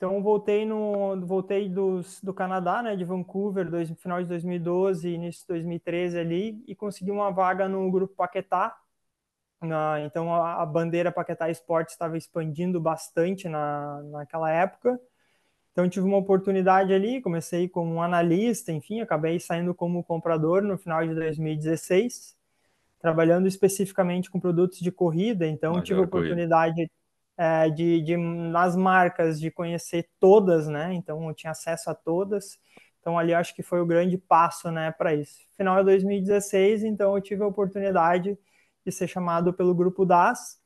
então voltei no voltei dos, do Canadá, né, de Vancouver, dois, final de 2012, início de 2013 ali e consegui uma vaga no grupo Paquetá. Na, então a, a, bandeira Paquetá Esportes estava expandindo bastante na, naquela época. Então tive uma oportunidade ali, comecei como analista, enfim, acabei saindo como comprador no final de 2016, trabalhando especificamente com produtos de corrida. Então tive a oportunidade corrida é, de, de, nas marcas, de conhecer todas, né? Então eu tinha acesso a todas. Então ali acho que foi o grande passo, né, para isso. Final de 2016, então eu tive a oportunidade de ser chamado pelo grupo DAS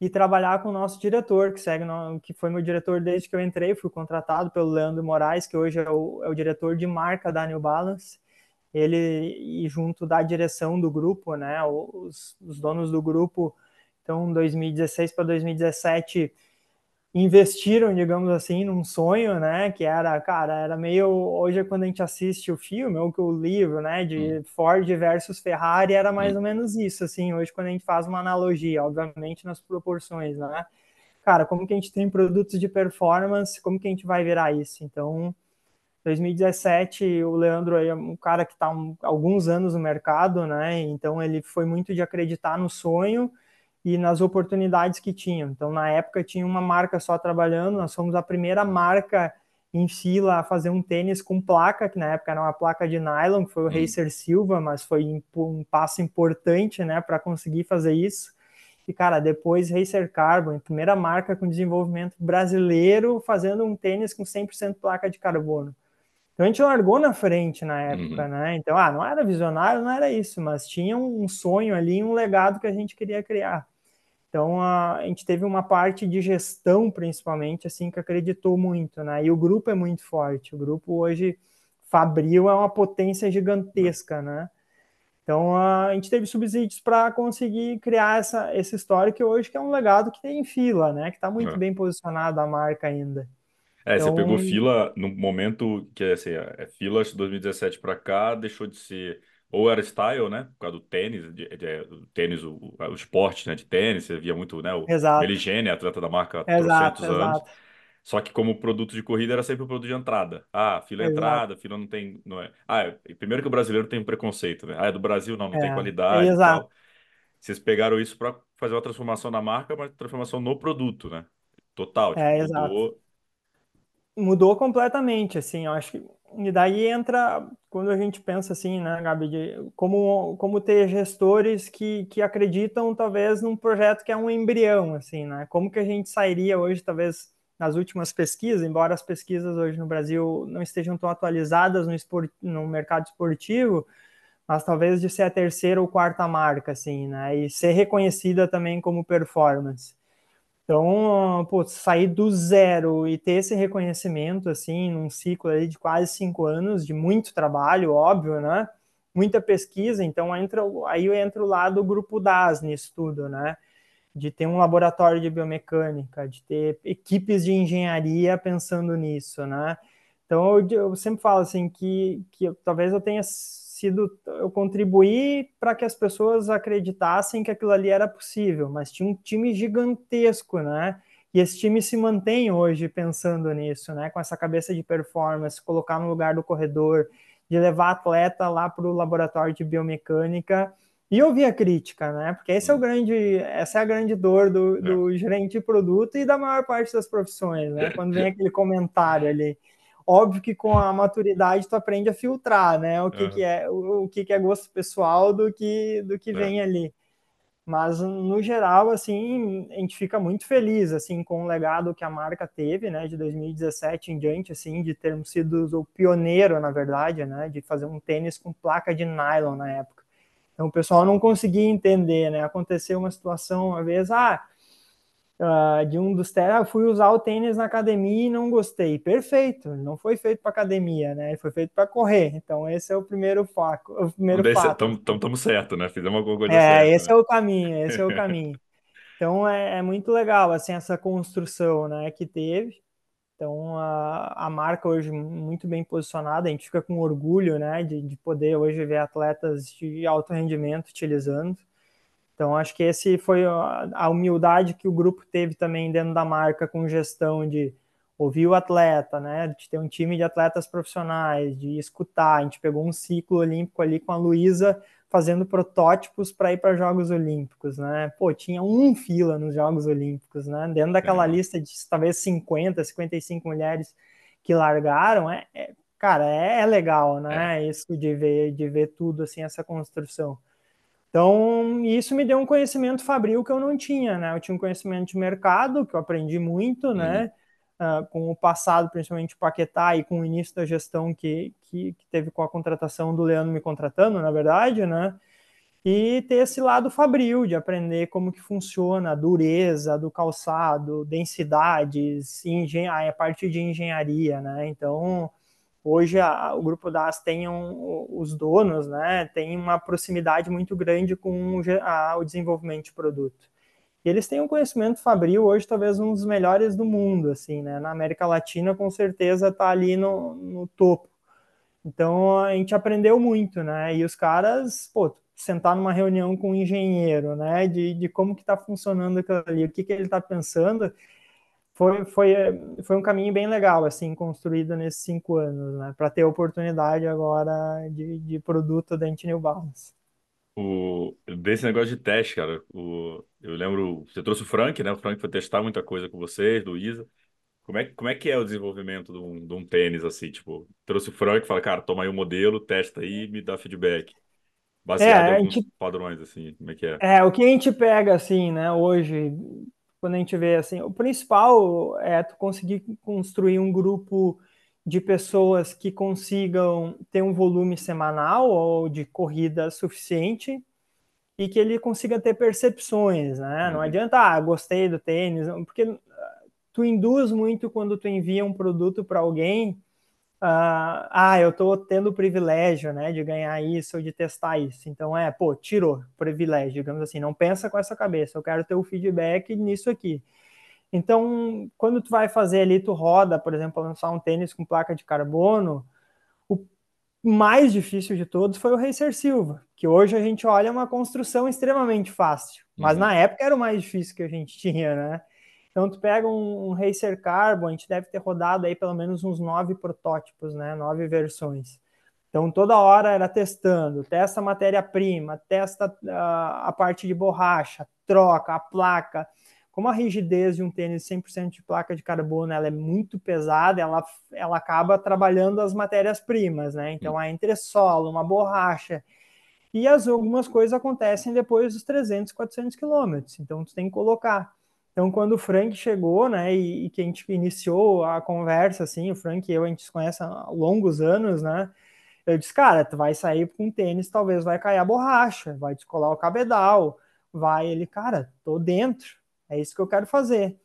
e trabalhar com o nosso diretor, que segue no, que foi meu diretor desde que eu entrei, fui contratado pelo Leandro Moraes, que hoje é o, é o diretor de marca da New Balance. Ele e junto da direção do grupo, né, os, os donos do grupo então, 2016 para 2017 investiram, digamos assim, num sonho, né? Que era, cara, era meio hoje é quando a gente assiste o filme ou que o livro, né? De hum. Ford versus Ferrari era mais hum. ou menos isso, assim. Hoje quando a gente faz uma analogia, obviamente nas proporções, né? Cara, como que a gente tem produtos de performance, como que a gente vai virar isso? Então, 2017, o Leandro é um cara que está alguns anos no mercado, né? Então ele foi muito de acreditar no sonho e nas oportunidades que tinham. Então, na época, tinha uma marca só trabalhando, nós fomos a primeira marca em fila a fazer um tênis com placa, que na época era uma placa de nylon, que foi o hum. Racer Silva, mas foi um passo importante, né, para conseguir fazer isso. E, cara, depois Racer Carbon, primeira marca com desenvolvimento brasileiro, fazendo um tênis com 100% placa de carbono. Então a gente largou na frente na época, Uhum. né? Então, ah, não era visionário, não era isso, mas tinha um sonho ali, um legado que a gente queria criar. Então a, gente teve uma parte de gestão, principalmente, assim, que acreditou muito, né? E o grupo é muito forte. O grupo hoje, Fabril é uma potência gigantesca, né? Então a gente teve subsídios para conseguir criar essa, história que hoje que é um legado que tem em fila, né? Que está muito É. bem posicionado a marca ainda. É, você Então, pegou fila no momento que, assim, é, fila de 2017 para cá deixou de ser, ou era style, né, por causa do tênis, de, de- o tênis, o, o esporte, né, de tênis, você via muito, né, o exato, Meligeni, atleta da marca há exato, trocentos anos, exato, só que como produto de corrida era sempre o produto de entrada. Ah, fila é exato. entrada, fila não tem, não é. Ah, é- primeiro que o brasileiro tem um preconceito, né, ah, é do Brasil, não, não tem É, é qualidade e exato, tal. Vocês pegaram isso para fazer uma transformação na marca, mas transformação no produto, né, total, tipo, é exato. mudou, Mudou completamente, assim, eu acho que. E daí entra, quando a gente pensa assim, né, Gabi, de como, como ter gestores que, que acreditam, talvez, num projeto que é um embrião, assim, né? Como que a gente sairia hoje, talvez, nas últimas pesquisas, embora as pesquisas hoje no Brasil não estejam tão atualizadas no, esport, no mercado esportivo, mas talvez de ser a terceira ou quarta marca, assim, né? E ser reconhecida também como performance. Então, pô, sair do zero e ter esse reconhecimento, assim, num ciclo de quase cinco anos, de muito trabalho, óbvio, né? Muita pesquisa, então entra, aí entra o lado do grupo DAS nisso tudo, né? De ter um laboratório de biomecânica, de ter equipes de engenharia pensando nisso, né? Então, eu, eu sempre falo assim que, que talvez eu tenha sido eu contribuí para que as pessoas acreditassem que aquilo ali era possível, mas tinha um time gigantesco, né? E esse time se mantém hoje pensando nisso, né? Com essa cabeça de performance, colocar no lugar do corredor, de levar atleta lá para o laboratório de biomecânica e ouvir a crítica, né? Porque esse é o grande, essa é a grande dor do, do gerente de produto e da maior parte das profissões, né? Quando vem aquele comentário ali. Óbvio que com a maturidade tu aprende a filtrar, né? O que, uhum. que é o, o, que, que é gosto pessoal do que do que é. vem ali. Mas no geral, assim, a gente fica muito feliz assim com o legado que a marca teve, né, de 2017 em diante, assim, de termos sido o pioneiro, na verdade, né, de fazer um tênis com placa de nylon na época. Então o pessoal não conseguia entender, né? Aconteceu uma situação uma vez, ah, Uh, de um dos testes, ah, fui usar o tênis na academia e não gostei. Perfeito, não foi feito para academia, né? Foi feito para correr. Então, esse é o primeiro fato. O primeiro. Então, estamos certo, né? Fizemos alguma coisa é, certa. esse né? é o caminho, esse é o caminho. Então, é, é, muito legal, assim, essa construção, né, que teve. Então, a, a marca hoje muito bem posicionada, a gente fica com orgulho, né, de, de poder hoje ver atletas de alto rendimento utilizando. Então, acho que esse foi a humildade que o grupo teve também dentro da marca com gestão de ouvir o atleta, né? De ter um time de atletas profissionais, de escutar. A gente pegou um ciclo olímpico ali com a Luísa fazendo protótipos para ir para Jogos Olímpicos, né? Pô, tinha um fila nos Jogos Olímpicos, né? Dentro daquela Uhum. lista de talvez 50, 55 mulheres que largaram, é, é- cara, é, é legal, né? Isso de ver, de ver tudo assim, essa construção. Então, isso me deu um conhecimento fabril que eu não tinha, né? Eu tinha um conhecimento de mercado, que eu aprendi muito, né? Ah, com o passado, principalmente o Paquetá, e com o início da gestão que, que, que teve com a contratação do Leandro me contratando, na verdade, né? E ter esse lado fabril, de aprender como que funciona a dureza do calçado, densidades, engen a parte de engenharia, né? Então, hoje a, o grupo DAS tem um, os donos, né, tem uma proximidade muito grande com o, a, o, desenvolvimento de produto. E eles têm um conhecimento fabril hoje talvez um dos melhores do mundo, assim, né, na América Latina com certeza está ali no, no, topo. Então a gente aprendeu muito, né, e os caras, pô, sentar numa reunião com um engenheiro, né, de, de como que está funcionando aquilo ali, o que que ele está pensando, foi, foi, foi um caminho bem legal, assim, construído nesses cinco anos, né? Para ter a oportunidade agora de, de produto da New Balance. O, desse negócio de teste, cara, o, eu lembro, você trouxe o Frank, né? O Frank foi testar muita coisa com vocês, do Isa. Como é, como é que é o desenvolvimento de um, de um tênis, assim, tipo, trouxe o Frank e fala, cara, toma aí o modelo, testa aí me dá feedback. Baseado É, em alguns gente- padrões, assim, como é que é? É, o que a gente pega, assim, né, hoje, quando a gente vê, assim, o principal é tu conseguir construir um grupo de pessoas que consigam ter um volume semanal ou de corrida suficiente e que ele consiga ter percepções, né? Uhum. Não adianta, ah, gostei do tênis, porque tu induz muito quando tu envia um produto para alguém, uh, ah, eu estou tendo o privilégio, né, de ganhar isso ou de testar isso. Então é, pô, tirou privilégio, digamos assim, não pensa com essa cabeça, eu quero ter o feedback nisso aqui. Então, quando tu vai fazer ali, tu roda, por exemplo, lançar um tênis com placa de carbono, o mais difícil de todos foi o Racer Silva, que hoje a gente olha uma construção extremamente fácil, mas uhum. na época era o mais difícil que a gente tinha, né? Então, tu pega um, um Racer Carbon, a gente deve ter rodado aí pelo menos uns nove protótipos, né? Nove versões. Então, toda hora era testando, testa a matéria-prima, testa a, a parte de borracha, troca a placa, como a rigidez de um tênis 100% de placa de carbono ela é muito pesada, ela, ela acaba trabalhando as matérias-primas, né? Então, a entressola, uma borracha, e as, algumas coisas acontecem depois dos 300, 400 quilômetros, então tu tem que colocar. Então, quando o Frank chegou, né, e, e, que a gente iniciou a conversa, assim, o Frank e eu, a gente se conhece há longos anos, né, eu disse, cara, tu vai sair com tênis, talvez vai cair a borracha, vai descolar o cabedal, vai ele, cara, tô dentro, é isso que eu quero fazer.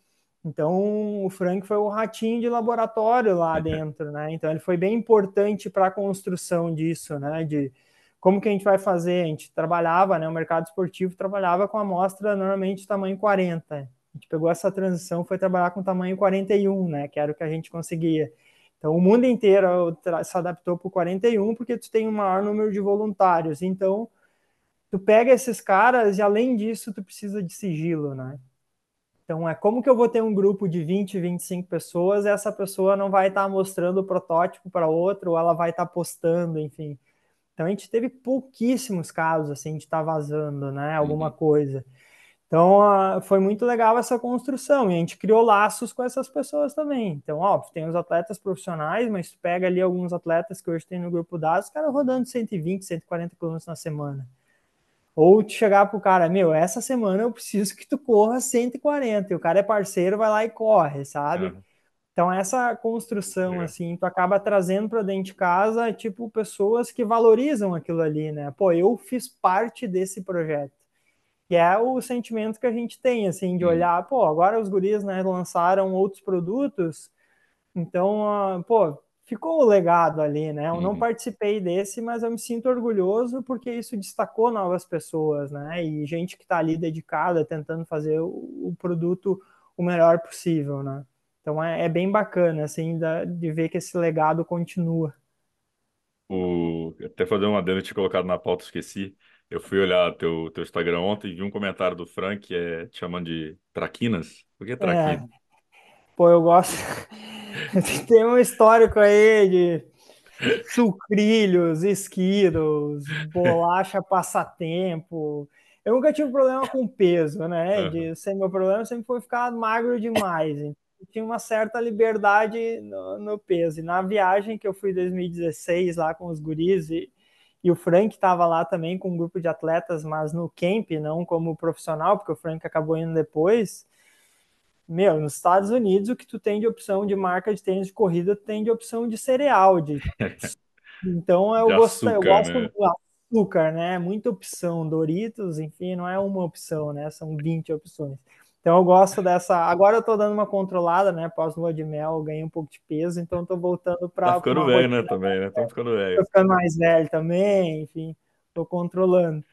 Então, o Frank foi o ratinho de laboratório lá dentro, né? Então, ele foi bem importante para a construção disso, né? De como que a gente vai fazer? A gente trabalhava, né? O mercado esportivo trabalhava com amostra normalmente tamanho 40. A gente pegou essa transição, foi trabalhar com tamanho 41, né? Que era o que a gente conseguia. Então, o mundo inteiro se adaptou para o 41 porque tu tem um maior número de voluntários. Então, tu pega esses caras e, além disso, tu precisa de sigilo, né? Então, é como que eu vou ter um grupo de 20, 25 pessoas e essa pessoa não vai estar tá mostrando o protótipo para outra ou ela vai estar tá postando, enfim. Então, a gente teve pouquíssimos casos, assim, de estar tá vazando, né, alguma uhum. coisa. Então, foi muito legal essa construção e a gente criou laços com essas pessoas também. Então, óbvio, tem os atletas profissionais, mas tu pega ali alguns atletas que hoje tem no grupo dados, cara rodando 120, 140 km na semana. Ou te chegar pro cara, meu, essa semana eu preciso que tu corra 140, e o cara é parceiro, vai lá e corre, sabe? Uhum. Então, essa construção, assim, tu acaba trazendo para dentro de casa, tipo, pessoas que valorizam aquilo ali, né? Pô, eu fiz parte desse projeto. E é o sentimento que a gente tem, assim, de olhar, pô, agora os guris, né, lançaram outros produtos, então, uh, pô, ficou o legado ali, né? Eu uhum. não participei desse, mas eu me sinto orgulhoso porque isso destacou novas pessoas, né? E gente que está ali dedicada, tentando fazer o, o, produto o melhor possível, né? Então é, é bem bacana, assim, da, de ver que esse legado continua. O... Até fazer uma adendo, te colocado na pauta, esqueci. Eu fui olhar teu, teu Instagram ontem e vi um comentário do Frank é, te chamando de traquinas. Por que é. traquinas? É. Pô, eu gosto. Tem um histórico aí de sucrilhos, esquiros, bolacha passatempo. Eu nunca tive problema com peso, né? Uhum. De, sem meu problema sempre foi ficar magro demais. Então, tinha uma certa liberdade no, no, peso. E na viagem que eu fui em 2016 lá com os guris e, e o Frank estava lá também com um grupo de atletas, mas no camp, não como profissional, porque o Frank acabou indo depois meu, nos Estados Unidos o que tu tem de opção de marca de tênis de corrida, tu tem de opção de cereal, de então eu, gosto, açúcar, eu gosto né? do açúcar, né? Muita opção, Doritos, enfim, não é uma opção, né? São 20 opções. Então eu gosto dessa. Agora eu tô dando uma controlada, né? Pós lua de mel, ganhei um pouco de peso, então tô voltando para. Tá ficando velho, né? Também, né? Tô ficando velho. Tô ficando mais velho também, enfim, tô controlando.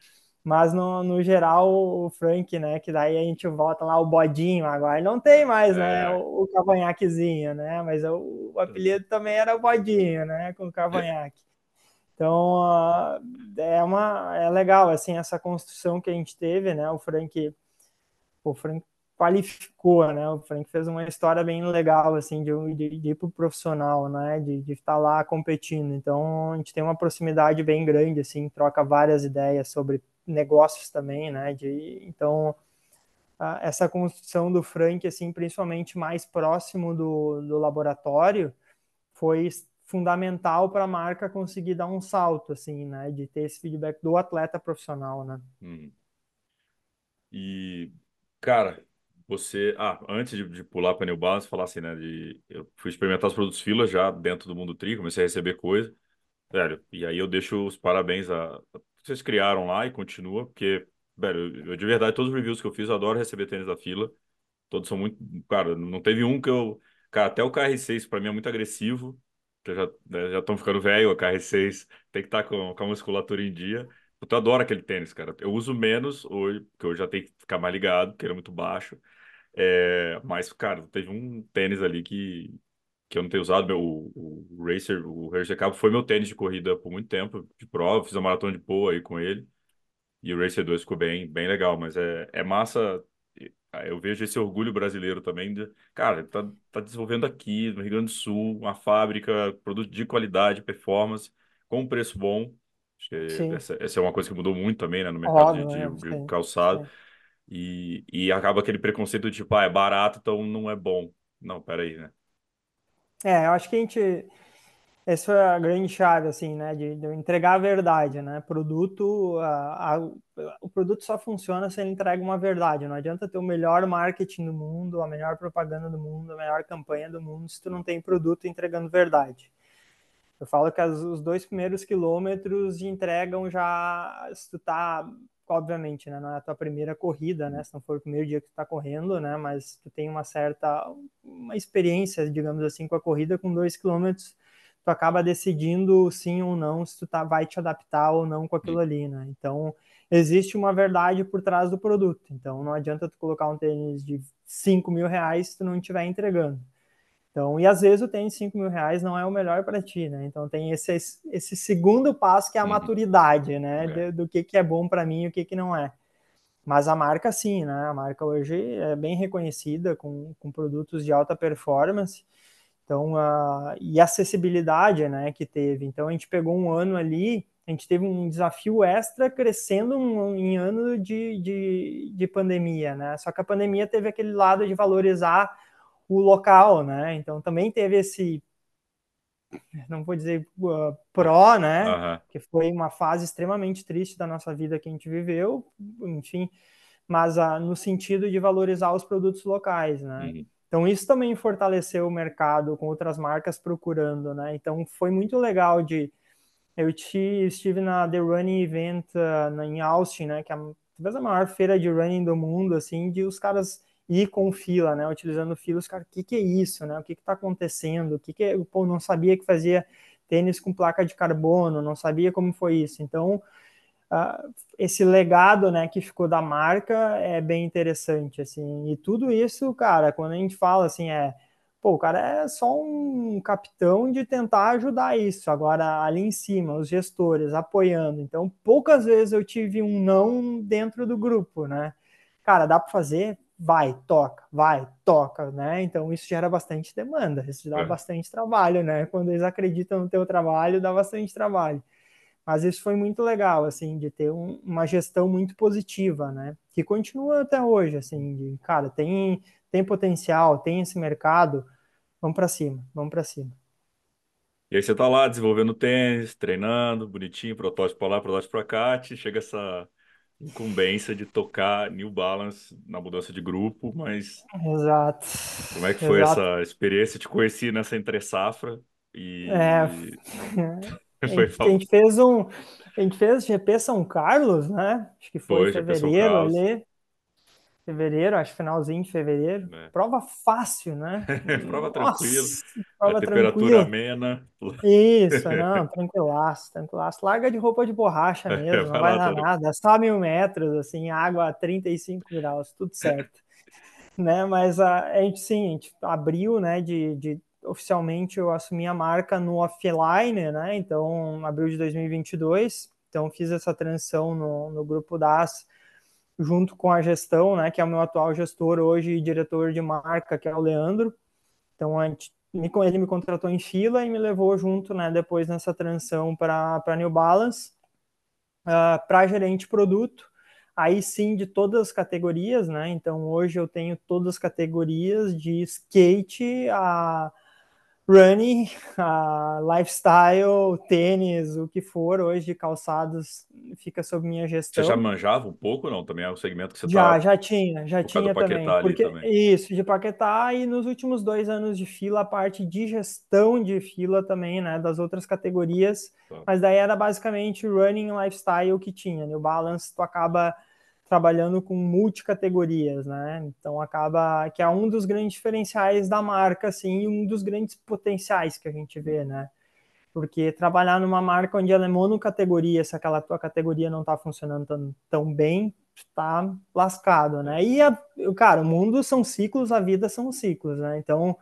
Mas no, no geral, o Frank, né? Que daí a gente volta lá o bodinho agora. Não tem mais, né? É. O, o cavanhaquezinho, né? Mas o, o, apelido também era o bodinho, né? Com o cavanhaque. Então é uma é legal assim essa construção que a gente teve, né? O Frank, o Frank qualificou, né? O Frank fez uma história bem legal assim de, de, de ir para o profissional, né? De, de estar lá competindo. Então a gente tem uma proximidade bem grande, assim, troca várias ideias sobre negócios também, né? De, então, a, essa construção do Frank, assim, principalmente mais próximo do, do laboratório, foi fundamental para a marca conseguir dar um salto, assim, né? De ter esse feedback do atleta profissional, né? Hum. E, cara, você. Ah, antes de, de pular para New Balance, falar assim, né? De, eu fui experimentar os produtos Fila já dentro do mundo Tri, comecei a receber coisa. Velho, e aí eu deixo os parabéns a. a- Vocês criaram lá e continua, porque, velho, eu, de verdade, todos os reviews que eu fiz, eu adoro receber tênis da Fila. Todos são muito. Cara, não teve um que eu. Cara, até o KR6 para mim é muito agressivo. Que eu já né, já estão ficando velho, o KR6 tem que estar com, com a musculatura em dia. Eu adoro aquele tênis, cara. Eu uso menos hoje, porque eu já tenho que ficar mais ligado, porque ele é muito baixo. É, mas, cara, teve um tênis ali que, que eu não tenho usado. Meu, o, o Racer, o Racer Cabo foi meu tênis de corrida por muito tempo, de prova. Fiz a maratona de Poa aí com ele. E o Racer 2 ficou bem, bem legal. Mas é, é massa. Eu vejo esse orgulho brasileiro também. De, cara, tá, tá desenvolvendo aqui no Rio Grande do Sul, uma fábrica, produto de qualidade, performance, com um preço bom. Essa, essa é uma coisa que mudou muito também, né, no mercado de, óbvio, de, né? de Sim, calçado. sim. E, e acaba aquele preconceito de tipo, ah, é barato, então não é bom. Não, peraí, né? É, eu acho que a gente. Essa foi a grande chave, assim, né? De, de entregar a verdade, né? Produto, a, a, o produto só funciona se ele entrega uma verdade. Não adianta ter o melhor marketing do mundo, a melhor propaganda do mundo, a melhor campanha do mundo, se tu não tem produto entregando verdade. Eu falo que as, os dois primeiros quilômetros entregam já, se tu tá, obviamente, né, não é a tua primeira corrida, né, se não for o primeiro dia que tu tá correndo, né, mas tu tem uma certa, uma experiência, digamos assim, com a corrida, com dois quilômetros, tu acaba decidindo sim ou não se tu tá, vai te adaptar ou não com aquilo ali, né, então existe uma verdade por trás do produto, então não adianta tu colocar um tênis de 5 mil reais se tu não estiver entregando. Então, e às vezes o tênis de 5 mil reais não é o melhor para ti, né? Então tem esse, esse segundo passo que é a Uhum. maturidade, né? É. De, do que, que é bom para mim e o que, que não é. Mas a marca sim, né? A marca hoje é bem reconhecida com, com produtos de alta performance. Então, uh, e acessibilidade, né, que teve. Então, a gente pegou um ano ali, a gente teve um desafio extra crescendo um, em ano de, de, de pandemia, né? Só que a pandemia teve aquele lado de valorizar o local, né? Então também teve esse, não vou dizer uh, pró, né? Aham. Que foi uma fase extremamente triste da nossa vida que a gente viveu, enfim, mas uh, no sentido de valorizar os produtos locais, né? Uhum. Então isso também fortaleceu o mercado com outras marcas procurando, né? Então foi muito legal de eu estive na The Running Event uh, em Austin, né? Que é talvez a maior feira de running do mundo, assim, de os caras ir com fila, né? Utilizando fila, os caras, o que, que é isso, né? O que está acontecendo? O que, que é... Pô, não sabia que fazia tênis com placa de carbono, não sabia como foi isso. Então, uh, esse legado, né, que ficou da marca é bem interessante, assim. E tudo isso, cara, quando a gente fala assim, é pô, o cara é só um capitão de tentar ajudar isso. Agora, ali em cima, os gestores apoiando. Então, poucas vezes eu tive um não dentro do grupo, né? Cara, dá para fazer? Vai, toca, vai, toca, né? Então, isso gera bastante demanda, isso dá é. bastante trabalho, né? Quando eles acreditam no teu trabalho, dá bastante trabalho. Mas isso foi muito legal, assim, de ter um, uma gestão muito positiva, né? Que continua até hoje, assim, de, cara, tem, tem potencial, tem esse mercado, vamos para cima, vamos para cima. E aí você tá lá desenvolvendo tênis, treinando, bonitinho, protótipo para lá, protótipo para cá, te chega essa incumbência de tocar New Balance na mudança de grupo, mas Exato. como é que foi Exato. essa experiência? Te conheci nessa entre safra e é, foi a gente fez um a gente fez GP São Carlos, né? Acho que foi, foi fevereiro ali. Fevereiro, acho finalzinho de fevereiro. É. Prova fácil, né? prova tranquila. Prova a temperatura amena. Isso, não, tranquilaço, tranquilaço. Larga de roupa de borracha mesmo, não vai dar nada. É só mil metros, assim, água a 35 graus, tudo certo. né? Mas a, a gente, sim, a gente abriu, né, de, de oficialmente eu assumi a marca no offline, né? Então, abril de 2022. Então, fiz essa transição no, no grupo das junto com a gestão, né, que é o meu atual gestor hoje e diretor de marca, que é o Leandro. Então, a gente, ele me contratou em fila e me levou junto, né, depois nessa transição para New Balance, uh, para gerente produto. Aí sim, de todas as categorias, né? Então, hoje eu tenho todas as categorias de skate a running, uh, lifestyle, tênis, o que for hoje de calçados fica sob minha gestão. Você já manjava um pouco, não? Também é o segmento que você já, tá... Já, tinha, já tinha também. Porque, também. Isso, de paquetar e nos últimos dois anos de fila, a parte de gestão de fila também, né, das outras categorias, tá. mas daí era basicamente running lifestyle que tinha, né? o balance tu acaba trabalhando com multicategorias, né? Então acaba que é um dos grandes diferenciais da marca, assim, um dos grandes potenciais que a gente vê, né? Porque trabalhar numa marca onde ela é monocategoria, se aquela tua categoria não está funcionando tão, tão bem, está lascado, né? E, a, cara, o mundo são ciclos, a vida são ciclos, né? Então,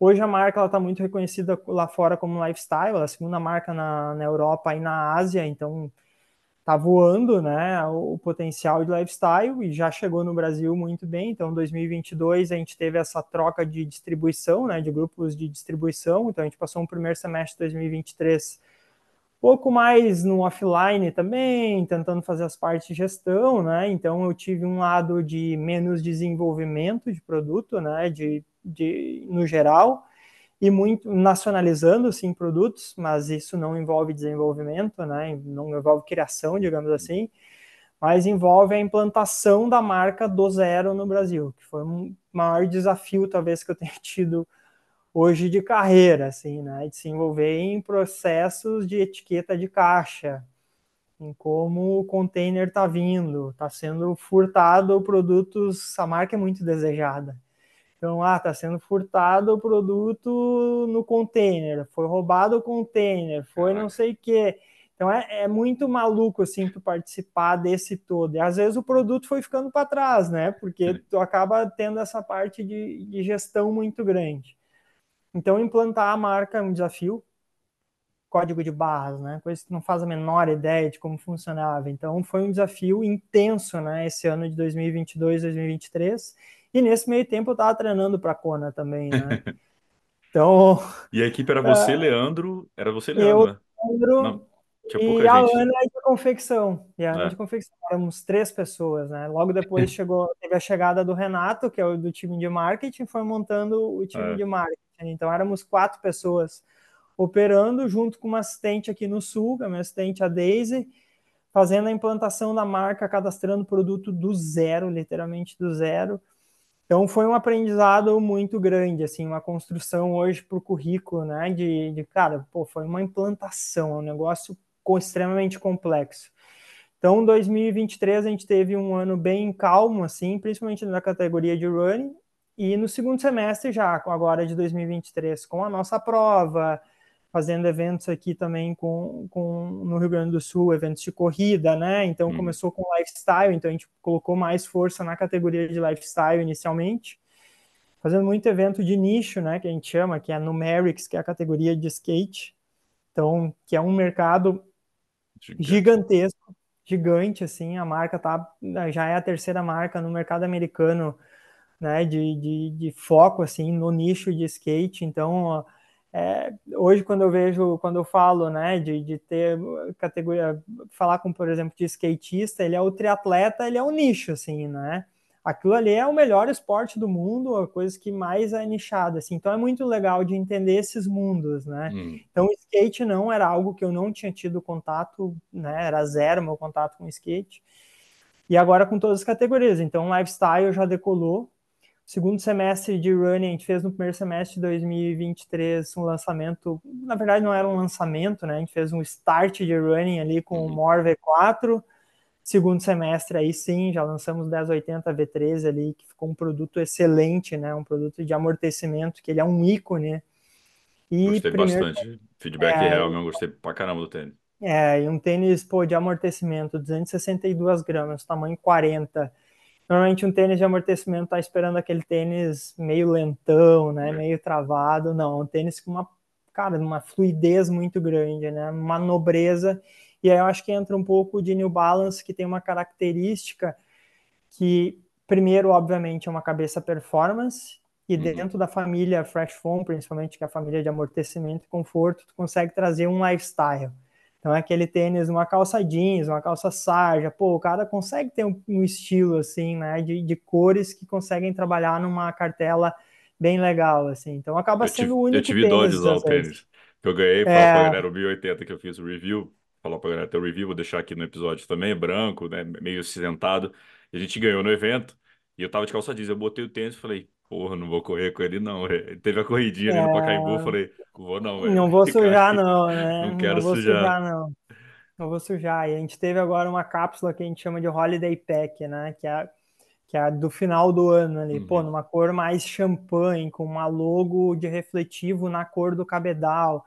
hoje a marca ela está muito reconhecida lá fora como lifestyle, a segunda marca na, na Europa e na Ásia, então tá voando, né, o potencial de lifestyle e já chegou no Brasil muito bem. Então, 2022 a gente teve essa troca de distribuição, né, de grupos de distribuição. Então, a gente passou um primeiro semestre de 2023 pouco mais no offline também, tentando fazer as partes de gestão, né? Então, eu tive um lado de menos desenvolvimento de produto, né, de, de no geral e muito nacionalizando sim produtos, mas isso não envolve desenvolvimento, né? Não envolve criação, digamos assim, mas envolve a implantação da marca do zero no Brasil, que foi um maior desafio talvez que eu tenha tido hoje de carreira, assim, né? De se envolver em processos de etiqueta de caixa, em como o container está vindo, está sendo furtado produtos, a marca é muito desejada. Então, ah, está sendo furtado o produto no container, foi roubado o container, foi não sei o quê. Então é, é, muito maluco assim tu participar desse todo. E às vezes o produto foi ficando para trás, né? Porque tu acaba tendo essa parte de, de, gestão muito grande. Então implantar a marca é um desafio. Código de barras, né? Coisa que não faz a menor ideia de como funcionava. Então foi um desafio intenso, né? Esse ano de 2022, 2023 e nesse meio tempo eu estava treinando para a Kona também, né? Então. e a equipe era você, é... Leandro? Era você, Leandro? Eu, né? Leandro. Não, e a gente. Ana de confecção. E a Ana é. de confecção. Éramos três pessoas, né? Logo depois chegou, teve a chegada do Renato, que é o do time de marketing, foi montando o time é. de marketing. Então éramos quatro pessoas operando junto com uma assistente aqui no sul, é a minha assistente, a Daisy, fazendo a implantação da marca, cadastrando produto do zero, literalmente do zero. Então foi um aprendizado muito grande, assim, uma construção hoje para o currículo, né? De, de, cara, pô, foi uma implantação, um negócio extremamente complexo. Então, 2023 a gente teve um ano bem calmo, assim, principalmente na categoria de running, e no segundo semestre já, agora de 2023, com a nossa prova, fazendo eventos aqui também com, com no Rio Grande do Sul, eventos de corrida, né? Então hum. começou com lifestyle, então a gente colocou mais força na categoria de lifestyle inicialmente, fazendo muito evento de nicho, né? Que a gente chama, que é a Numerics, que é a categoria de skate. Então, que é um mercado gigante. gigantesco, gigante, assim. A marca tá, já é a terceira marca no mercado americano, né? De, de, de foco, assim, no nicho de skate. Então, é, hoje, quando eu vejo, quando eu falo, né, de, de ter categoria, falar com, por exemplo, de skatista, ele é o triatleta, ele é um nicho, assim, né? Aquilo ali é o melhor esporte do mundo, a coisa que mais é nichada, assim. Então é muito legal de entender esses mundos, né? Hum. Então skate não era algo que eu não tinha tido contato, né? Era zero meu contato com skate. E agora com todas as categorias. Então lifestyle já decolou, segundo semestre de running, a gente fez no primeiro semestre de 2023 um lançamento, na verdade não era um lançamento, né? A gente fez um start de running ali com o uhum. More V4. Segundo semestre aí sim, já lançamos 1080 V13 ali, que ficou um produto excelente, né? Um produto de amortecimento, que ele é um ícone. E gostei primeiro... bastante. Feedback é, real, eu gostei pra caramba do tênis. É, e um tênis pô, de amortecimento, 262 gramas, tamanho 40 Normalmente um tênis de amortecimento está esperando aquele tênis meio lentão, né, meio travado. Não, um tênis com uma, cara, uma fluidez muito grande, né, uma nobreza. E aí eu acho que entra um pouco de New Balance, que tem uma característica que, primeiro, obviamente, é uma cabeça performance, e uhum. dentro da família Fresh Foam, principalmente, que é a família de amortecimento e conforto, tu consegue trazer um lifestyle. Então é aquele tênis, uma calça jeans, uma calça sarja, pô, o cara consegue ter um, um estilo assim, né, de, de, cores que conseguem trabalhar numa cartela bem legal, assim. Então acaba Eu sendo tive, o eu único tive dó de tênis usar o tênis. Que eu ganhei, falar pra É, galera o 1080 que eu fiz o review, falar pra galera o review, vou deixar aqui no episódio também, é branco, né, meio acinzentado, e a gente ganhou no evento, e eu tava de calça jeans, eu botei o tênis e falei, porra, não vou correr com ele não. Teve a corridinha ali no Pacaembu, eu é, falei, vou não, não vou sujar não, né? não Não quero vou sujar. sujar não. Não vou sujar. E a gente teve agora uma cápsula que a gente chama de Holiday Pack, né? Que é, que é do final do ano ali. Pô, Uhum, numa cor mais champanhe, com uma logo de refletivo na cor do cabedal.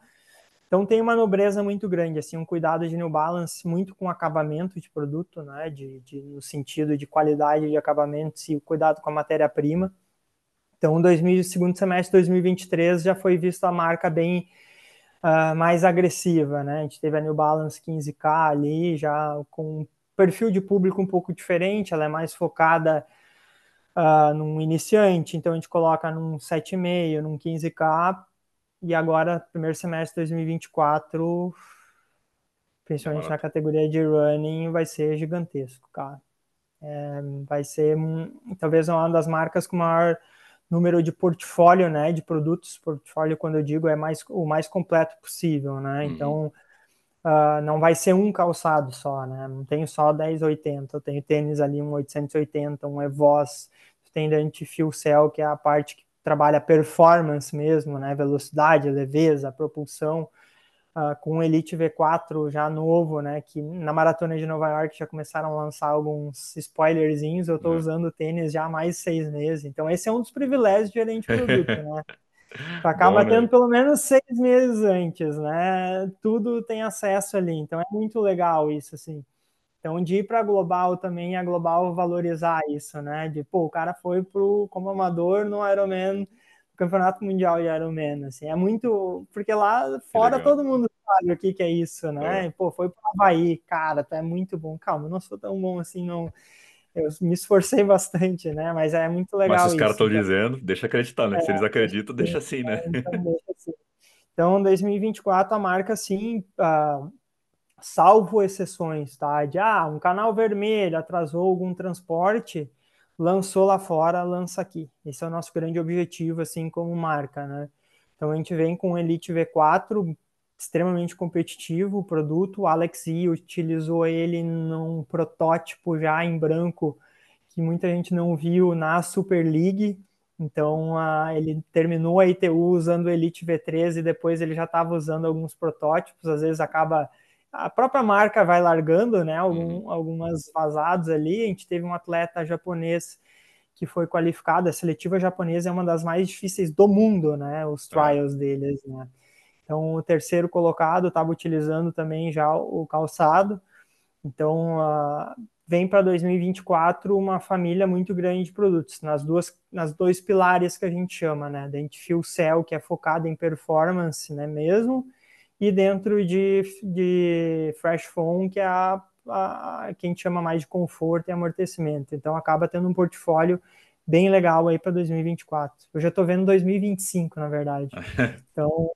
Então tem uma nobreza muito grande, assim, um cuidado de New Balance muito com acabamento de produto, né? De, de, no sentido de qualidade de acabamento e o cuidado com a matéria-prima. Então, 2000, segundo semestre de 2023 já foi visto a marca bem uh, mais agressiva, né? A gente teve a New Balance 15K ali, já com um perfil de público um pouco diferente, ela é mais focada uh, num iniciante, então a gente coloca num 7,5, num 15K, e agora, primeiro semestre de 2024, na principalmente na maratona. categoria de running, vai ser gigantesco, cara. É, vai ser um, talvez uma das marcas com maior número de portfólio, né, de produtos. Portfólio, quando eu digo, é mais o mais completo possível, né? Uhum, Então, uh, não vai ser um calçado só, né? Não tenho só 1080, eu tenho tênis ali um 880, um Evos, tem Dante Fuel Cell, que é a parte que trabalha performance mesmo, né? Velocidade, leveza, propulsão. Uh, com o Elite V4 já novo, né? Que na maratona de Nova York já começaram a lançar alguns spoilerzinhos. Eu estou né? usando tênis já há mais de seis meses. Então, esse é um dos privilégios de gerente produto, né? Tu acaba Bom, tendo né? pelo menos seis meses antes, né? Tudo tem acesso ali. Então, é muito legal isso, assim. Então, de ir para a Global também, a Global valorizar isso, né? De, pô, o cara foi pro, como amador no Ironman Campeonato Mundial de Ironman, assim, é muito, porque lá fora todo mundo sabe o que que é isso, né? É. Pô, foi para Havaí, cara, tá é muito bom. Calma, eu não sou tão bom assim, não. Eu me esforcei bastante, né? Mas é muito Mas legal os caras estão Então, dizendo, deixa acreditar, né? Se eles acreditam, sim, deixa assim, né? então deixa assim. Então, 2024 a marca sim, uh, salvo exceções, tá? De ah, um canal vermelho atrasou algum transporte, lançou lá fora, lança aqui. Esse é o nosso grande objetivo, assim, como marca, né? Então a gente vem com o Elite V4 extremamente competitivo o produto. O Alex E utilizou ele num protótipo já em branco que muita gente não viu na Super League. Então uh, ele terminou a ITU usando o Elite V3 e depois ele já estava usando alguns protótipos. Às vezes acaba a própria marca vai largando, né? Algum, Uhum. Algumas vazados ali. A gente teve um atleta japonês que foi qualificado. A seletiva japonesa é uma das mais difíceis do mundo, né? Os É. trials deles, né? Então, o terceiro colocado estava utilizando também já o calçado. Então, uh, vem para 2024 uma família muito grande de produtos, nas duas, nas dois pilares que a gente chama, né? Dente Fuel Cell, que é focado em performance, né, mesmo, e dentro de, de Fresh Foam, que é a, a, que a gente chama mais de conforto e amortecimento. Então, acaba tendo um portfólio bem legal aí para 2024. Eu já estou vendo 2025, na verdade. Então,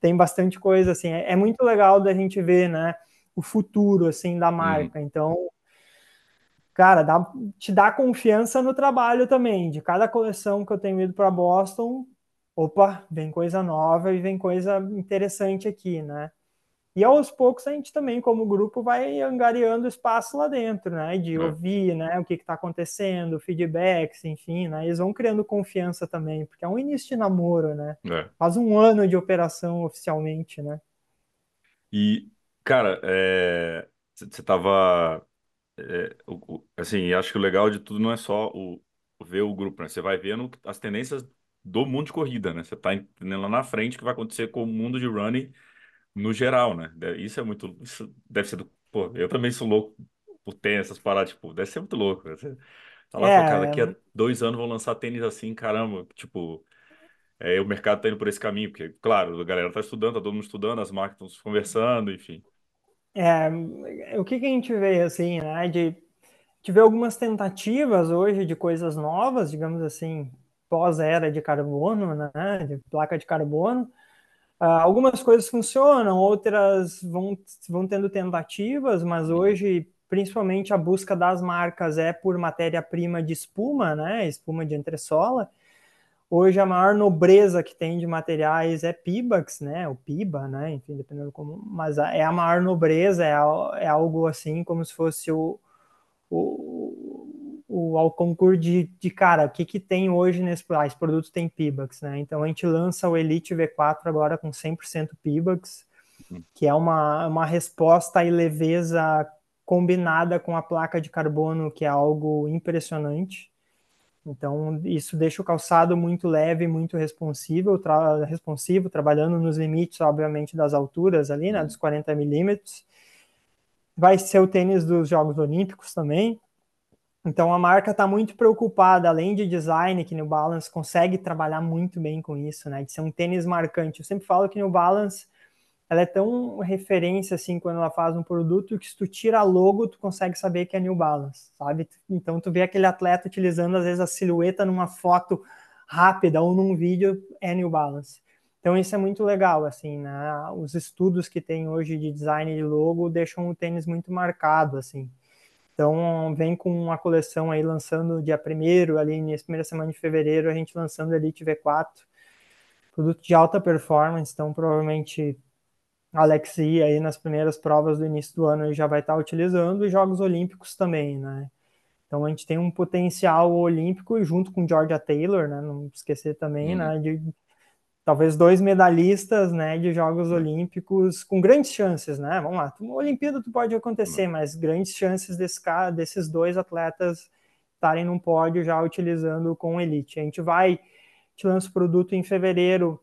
tem bastante coisa, assim, é, é, muito legal da gente ver, né, o futuro, assim, da marca. Uhum. Então, cara, dá, te dá confiança no trabalho também. De cada coleção que eu tenho ido para Boston, opa, vem coisa nova e vem coisa interessante aqui, né? E aos poucos a gente também, como grupo, vai angariando espaço lá dentro, né? De é. ouvir, né? O que está acontecendo, feedbacks, enfim, né? Eles vão criando confiança também, porque é um início de namoro, né? É. Faz um ano de operação oficialmente, né? E, cara, é... você tava... É, o, o, assim, acho que o legal de tudo não é só o ver o grupo, né? Você vai vendo as tendências do mundo de corrida, né? Você tá entendendo lá na frente o que vai acontecer com o mundo de running no geral, né? Isso é muito. Isso deve ser do. Pô, eu também sou louco por ter essas paradas, tipo, deve ser muito louco. Né? Você tá lá, é, cara, daqui a dois anos vão lançar tênis assim, caramba, tipo. É, o mercado tá indo por esse caminho, porque, claro, a galera tá estudando, tá todo mundo estudando, as marcas estão conversando, enfim. É, o que, que a gente vê, assim, né? De, de ver algumas tentativas hoje de coisas novas, digamos assim, pós-era de carbono, né? De placa de carbono. Uh, algumas coisas funcionam, outras vão, vão tendo tentativas, mas hoje, principalmente, a busca das marcas é por matéria-prima de espuma, né? Espuma de entressola. Hoje a maior nobreza que tem de materiais é Pibax, né? O Piba, né? Enfim, dependendo como. Mas é a maior nobreza, é, é algo assim como se fosse o, o, o ao concurso de, de cara, o que, que tem hoje nesse ah, esse produto tem Pibax, né? Então a gente lança o Elite V4 agora com 100% Pibax, uhum. que é uma, uma resposta e leveza combinada com a placa de carbono, que é algo impressionante. Então, isso deixa o calçado muito leve, muito responsivo, tra responsivo, trabalhando nos limites, obviamente, das alturas ali, né, dos 40 milímetros. Vai ser o tênis dos Jogos Olímpicos também. Então, a marca está muito preocupada, além de design, que New Balance consegue trabalhar muito bem com isso, né, de ser um tênis marcante. Eu sempre falo que New Balance ela é tão referência assim quando ela faz um produto que se tu tira logo, tu consegue saber que é New Balance, sabe? Então tu vê aquele atleta utilizando às vezes a silhueta numa foto rápida ou num vídeo é New Balance. Então isso é muito legal, assim, né? Os estudos que tem hoje de design de logo deixam o tênis muito marcado, assim. Então vem com uma coleção aí lançando dia primeiro, ali na primeira semana de fevereiro, a gente lançando o Elite V4, produto de alta performance, então provavelmente Alexi aí nas primeiras provas do início do ano já vai estar utilizando e Jogos Olímpicos também, né? Então a gente tem um potencial olímpico junto com Georgia Taylor, né? Não esquecer também, né? De talvez dois medalhistas, né? De Jogos Olímpicos com grandes chances, né? Vamos lá, uma Olimpíada tu pode acontecer, mas grandes chances desse cara, desses dois atletas estarem num pódio já utilizando com elite. A gente vai te lança o produto em fevereiro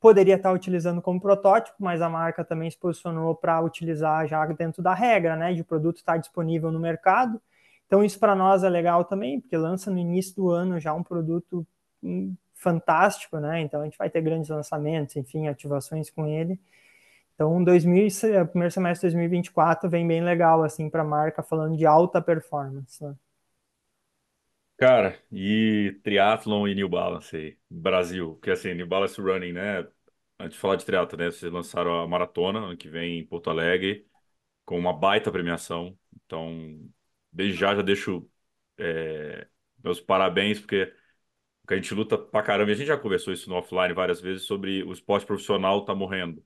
poderia estar utilizando como protótipo, mas a marca também se posicionou para utilizar já dentro da regra, né, de produto estar disponível no mercado. Então isso para nós é legal também, porque lança no início do ano já um produto hum, fantástico, né? Então a gente vai ter grandes lançamentos, enfim, ativações com ele. Então, 2000, primeiro semestre de 2024 vem bem legal assim para a marca falando de alta performance. Né? Cara, e triathlon e New Balance aí, Brasil, porque assim, New Balance Running, né? Antes de falar de triatlo, né? Vocês lançaram a maratona ano que vem em Porto Alegre com uma baita premiação. Então, desde já já deixo é, meus parabéns, porque a gente luta pra caramba, e a gente já conversou isso no offline várias vezes sobre o esporte profissional tá morrendo.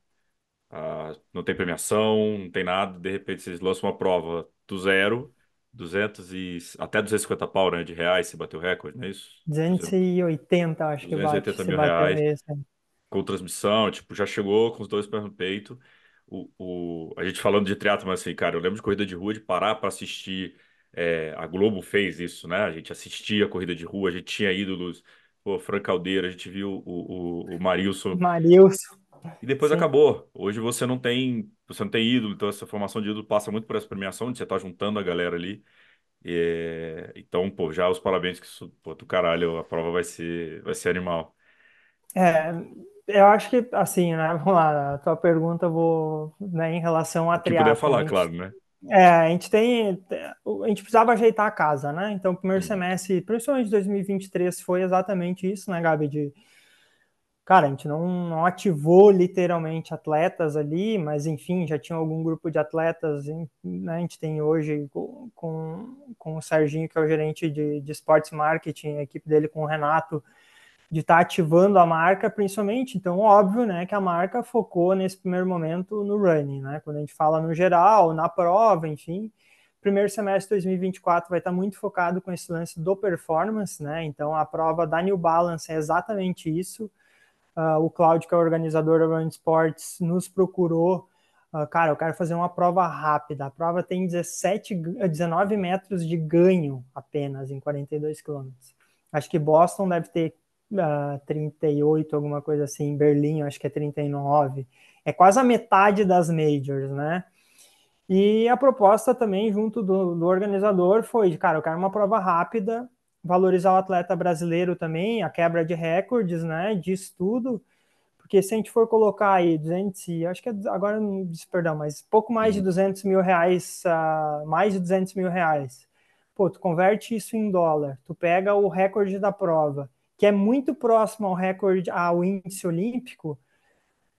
Ah, não tem premiação, não tem nada, de repente vocês lançam uma prova do zero 200 e até 250 pau, né, de reais, se bateu o recorde, não é isso? 280, acho que bate, 280 mil reais nesse. com transmissão, tipo, já chegou com os dois pés no peito. O, o, a gente falando de teatro, mas assim, cara, eu lembro de corrida de rua, de parar para assistir. É, a Globo fez isso, né? A gente assistia a corrida de rua, a gente tinha ídolos, pô, Frank Caldeira, a gente viu o, o, o Marilson. Marilson. E depois Sim. acabou. Hoje você não tem, você não tem ídolo, então essa formação de ídolo passa muito por essa premiação, onde você tá juntando a galera ali. E, então, pô, já os parabéns que isso, pô, do caralho, a prova vai ser, vai ser animal. É, eu acho que assim, né? Vamos lá, a tua pergunta vou, né, em relação a triatlo. puder falar, claro, né? É, a gente tem, a gente precisava ajeitar a casa, né? Então, o primeiro semestre, principalmente de 2023, foi exatamente isso, né, Gabi, de cara, a gente não, não ativou literalmente atletas ali, mas enfim, já tinha algum grupo de atletas, né, a gente tem hoje com, com, com o Serginho, que é o gerente de, de esportes marketing, a equipe dele com o Renato, de estar tá ativando a marca principalmente, então óbvio, né, que a marca focou nesse primeiro momento no running, né, quando a gente fala no geral, na prova, enfim, primeiro semestre de 2024 vai estar tá muito focado com esse lance do performance, né, então a prova da New Balance é exatamente isso, Uh, o Cláudio, que é o organizador da Run Sports, nos procurou. Uh, cara, eu quero fazer uma prova rápida. A prova tem 17, 19 metros de ganho apenas em 42 quilômetros. Acho que Boston deve ter uh, ah, 38, alguma coisa assim. Berlim, acho que é 39. É quase a metade das majors, né? E a proposta também, junto do, do organizador, foi de, cara, eu quero uma prova rápida, valorizar o atleta brasileiro também, a quebra de recordes, né, de estudo, porque se a gente for colocar aí 200, acho que é, agora perdão, mas pouco mais de 200 uhum. mil reais, uh, mais de 200 mil reais, pô, tu converte isso em dólar, tu pega o recorde da prova, que é muito próximo ao recorde, ao índice olímpico,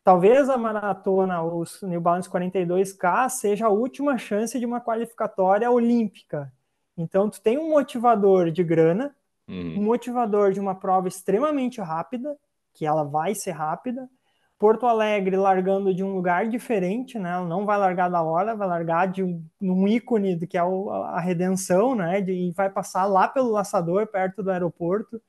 talvez a maratona, os New Balance 42K, seja a última chance de uma qualificatória olímpica, então, tu tem um motivador de grana, Uhum. motivador de uma prova extremamente rápida, que ela vai ser rápida. Porto Alegre largando de um lugar diferente, né? Ela não vai largar da hora, vai largar de um, um ícone que é o, a redenção, né? De, e vai passar lá pelo laçador, perto do aeroporto.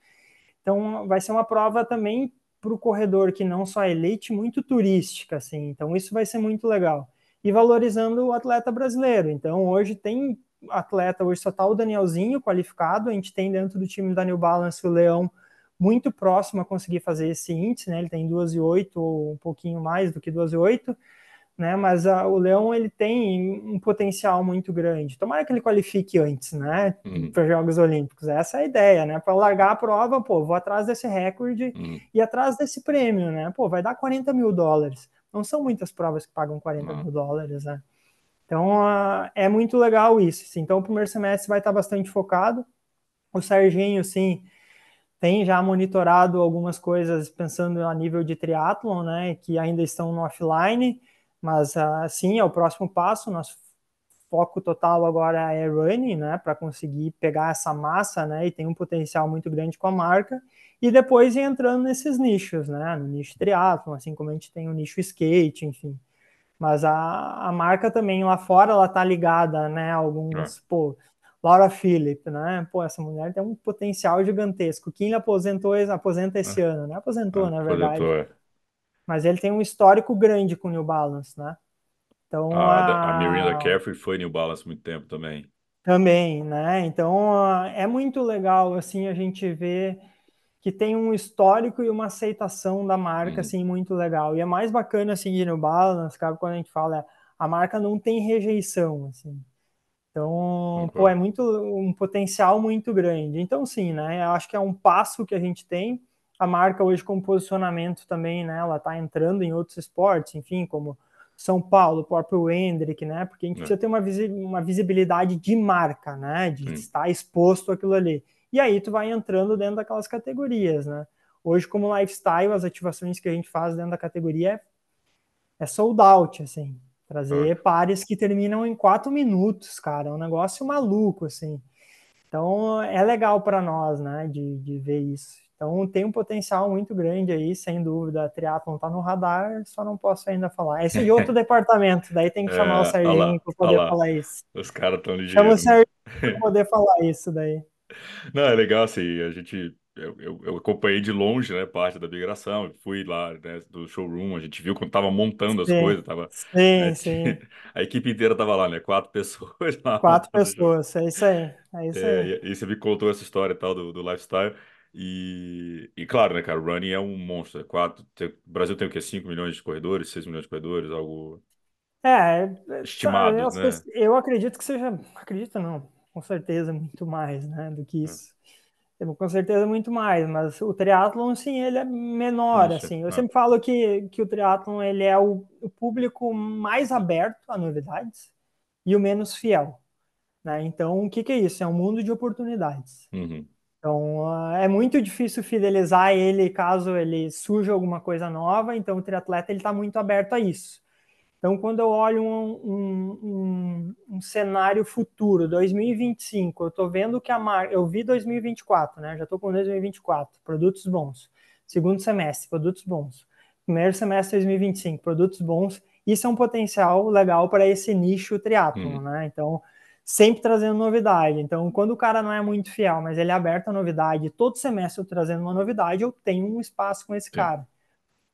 Então vai ser uma prova também para o corredor que não só é elite, muito turística, assim. Então isso vai ser muito legal. E valorizando o atleta brasileiro. Então hoje tem atleta, hoje só está o Danielzinho qualificado, a gente tem dentro do time da New Balance o Leão muito próximo a conseguir fazer esse índice, né? Ele tem 2,8 ou um pouquinho mais do que 2,8, né? Mas a, o Leão ele tem um potencial muito grande. Tomara que ele qualifique antes, né? Uhum. Para Jogos Olímpicos. Essa é a ideia, né? Para largar a prova, pô, vou atrás desse recorde Uhum. e atrás desse prêmio, né? Pô, vai dar 40 mil dólares. Não são muitas provas que pagam 40 Não. mil dólares, né? Então uh, é muito legal isso. Assim. Então o primeiro semestre vai estar bastante focado. O Serginho, sim, tem já monitorado algumas coisas pensando a nível de triatlon, né, que ainda estão no offline, mas assim é o próximo passo. Nosso foco total agora é running, né, para conseguir pegar essa massa, né, e tem um potencial muito grande com a marca. E depois ir entrando nesses nichos, né, no nicho triatlon, assim como a gente tem o nicho skate, enfim. Mas a, a marca também lá fora, ela tá ligada, né, a alguns, É. pô, Laura Phillip, né? Pô, essa mulher tem um potencial gigantesco. Quem aposentou, aposenta esse ano, né? Aposentou, Ah, na verdade. aposentou, é. Mas ele tem um histórico grande com o New Balance, né? Então, A, da- a a... Miranda Carefree foi New Balance muito tempo também. também, né? Então, a- é muito legal, assim, a gente ver que tem um histórico e uma aceitação da marca, Uhum. assim, muito legal. E é mais bacana, assim, de New Balance, cara, quando a gente fala, a marca não tem rejeição, assim. Então, pô, é muito um potencial muito grande. Então, sim, né? Eu acho que é um passo que a gente tem. A marca hoje com posicionamento também, né? Ela está entrando em outros esportes, enfim, como São Paulo, o próprio Hendrick, né? Porque a gente É. precisa ter uma, visi uma visibilidade de marca, né? De Sim. estar exposto àquilo ali. E aí tu vai entrando dentro daquelas categorias, né? Hoje, como lifestyle, as ativações que a gente faz dentro da categoria é, é sold out, assim. Trazer pares que terminam em quatro minutos, cara. É um negócio maluco, assim. Então, é legal para nós, né, de, de ver isso. Então, tem um potencial muito grande aí, sem dúvida. A triatlon tá no radar, só não posso ainda falar. Esse é de outro departamento, daí tem que chamar É, o Serginho para poder lá. falar isso. Os caras tão Chama o? Serginho para poder falar isso daí. Não, é legal assim, a gente, eu, eu, eu acompanhei de longe, né, parte da migração, fui lá, né, do showroom, a gente viu quando tava montando as Sim, coisas, tava, sim, né, sim. a equipe inteira tava lá, né, quatro pessoas lá Quatro pessoas, é isso aí, é isso É, aí. e, e você me contou essa história e tal do, do lifestyle, e, e claro, né, cara, o running é um monstro, é quatro, tem- o Brasil tem o quê, 5 milhões de corredores, 6 milhões de corredores, algo É, é, estimados, as né? eu acredito que seja, acredito não, com certeza muito mais, né, do que É. isso. Eu, com certeza muito mais, mas o triatlon, sim, ele é menor, assim. Eu é. sempre falo que, que o triatlon, ele é o, o público mais aberto a novidades e o menos fiel, né? Então, o que que é isso? É um mundo de oportunidades. Uhum. Então, ah, é muito difícil fidelizar ele caso ele surja alguma coisa nova. Então, o triatleta ele está muito aberto a isso. Então, quando eu olho um, um, um, um cenário futuro, 2025, eu estou vendo que a marca. Eu vi 2024, né? Já estou com 2024, produtos bons. Segundo semestre, produtos bons. Primeiro semestre 2025, produtos bons. Isso é um potencial legal para esse nicho triatlon, Uhum. né? Então, sempre trazendo novidade. Então, quando o cara não é muito fiel, mas ele é aberto à novidade, todo semestre eu trazendo uma novidade, eu tenho um espaço com esse Sim. cara.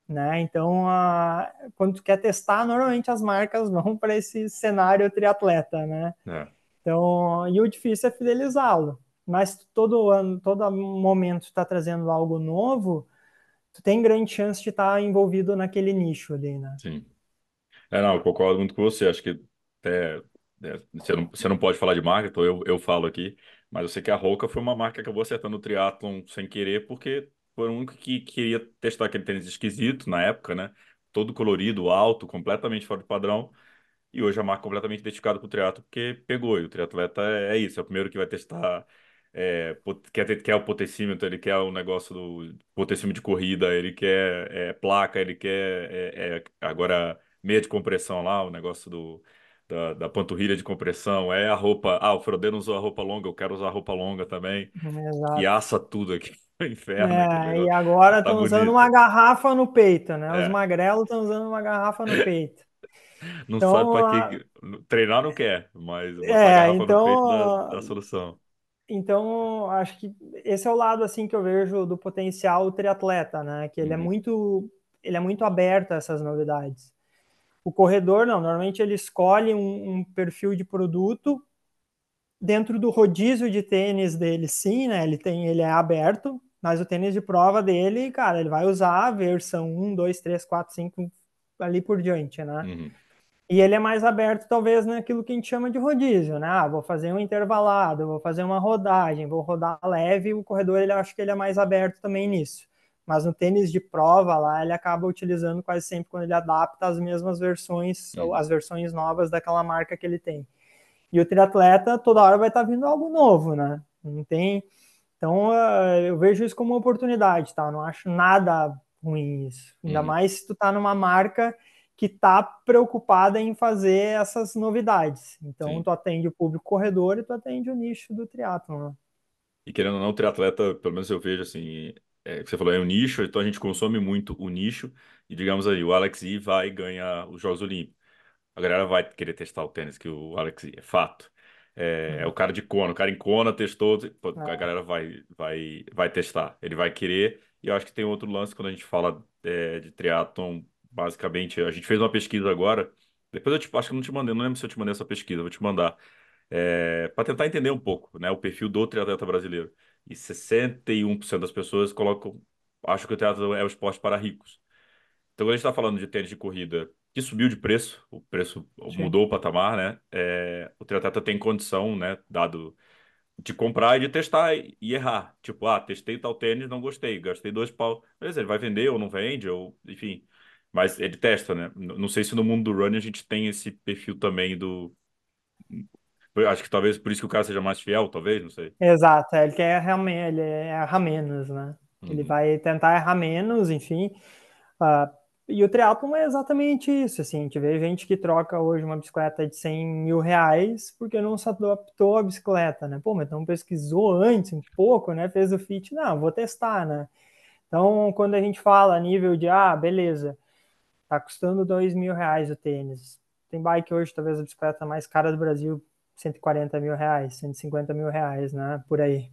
Né? Então, a- quando tu quer testar, normalmente as marcas vão para esse cenário triatleta, né? É. Então, e o difícil é fidelizá-lo. Mas todo ano, todo momento tu tá trazendo algo novo, tu tem grande chance de estar envolvido naquele nicho ali, né? Sim. É, não, eu concordo muito com você. Acho que até, você não, você não pode falar de marca, então eu, eu falo aqui. Mas eu sei que a Roca foi uma marca que acabou acertando o triatlon sem querer, porque foi o único que queria testar aquele tênis esquisito na época, né? Todo colorido, alto, completamente fora do padrão. E hoje a marca é completamente identificada com o triatlo, porque pegou. E o triatleta é, é isso, é o primeiro que vai testar. É, quer, quer o potecímetro, ele quer o negócio do potecímetro de corrida, ele quer é, placa, ele quer é, é, agora meia de compressão lá, o negócio do, da, da panturrilha de compressão, é a roupa. Ah, o Frodeno usou a roupa longa, eu quero usar a roupa longa também. E Exato. assa tudo aqui. Inferno É, e agora Tá estão usando bonito. uma garrafa no peito, né? Os É, magrelos estão usando uma garrafa no peito. não sabe Então, para a- que. Treinar não quer, mas botar é, garrafa no peito dá, então, dá solução. então acho que esse é o lado assim que eu vejo do potencial triatleta, né? Que ele é Uhum, muito, ele é muito aberto a essas novidades. O corredor, não, normalmente ele escolhe um, um perfil de produto dentro do rodízio de tênis dele, sim, né? Ele tem, ele é aberto, mas o tênis de prova dele, cara, ele vai usar a versão 1, 2, 3, 4, 5 ali por diante, né? uhum, E ele é mais aberto, talvez, naquilo que a gente chama de rodízio, né? Ah, vou fazer um intervalado, vou fazer uma rodagem, vou rodar leve. O corredor, ele acho que ele é mais aberto também nisso. Mas no tênis de prova lá, ele acaba utilizando quase sempre quando ele adapta as mesmas versões, ou as versões novas daquela marca que ele tem. E o triatleta toda hora vai estar vindo algo novo, né? Não tem. Então, eh, eu vejo isso como uma oportunidade, tá? Não acho nada ruim isso. Ainda Uhum. mais se tu tá numa marca que tá preocupada em fazer essas novidades. Então, Sim. tu atende o público corredor e tu atende o nicho do triatlon, né? E querendo ou não, o triatleta, pelo menos eu vejo assim, é, que você falou, é um nicho, então a gente consome muito o nicho, e digamos aí, o Alex vai e ganha os Jogos Olímpicos. A galera vai querer testar o tênis que o Alex é fato. É, é o Uhum. cara de Kona, o cara em Kona testou, pô, a É, galera vai, vai, vai testar, ele vai querer, e eu acho que tem outro lance quando a gente fala é, de triatlon, basicamente, a gente fez uma pesquisa agora, depois eu te, acho que não te mandei, não lembro se eu te mandei essa pesquisa, vou te mandar para tentar entender um pouco, né, o perfil do triatleta brasileiro. E 61% das pessoas colocam, acham que o triatlo é o esporte para ricos. Então, quando a gente está falando de tênis de corrida que subiu de preço, o preço sim. mudou o patamar, né? É, o triatleta tem condição, né, dado de comprar e de testar e, errar. Tipo, ah, testei tal tênis, não gostei, gastei dois pau. Beleza, ele vai vender ou não vende, ou enfim. Mas ele testa, né? Não sei se no mundo do running a gente tem esse perfil também do acho que talvez por isso que o cara seja mais fiel, talvez, não sei. Exato, é, ele quer me- ele erra menos, né? Ele Uhum, vai tentar errar menos, enfim. Ah, e o triatlon é exatamente isso, assim, a gente vê gente que troca hoje uma bicicleta de 100 mil reais porque não se adaptou à bicicleta, né? Pô, mas então pesquisou antes um pouco, né? Fez o fit, não, vou testar, né? Então, quando a gente fala a nível de, ah, beleza, tá custando 2 mil reais o tênis. Tem bike hoje, talvez a bicicleta mais cara do Brasil, 140 mil reais, 150 mil reais, né? Por aí.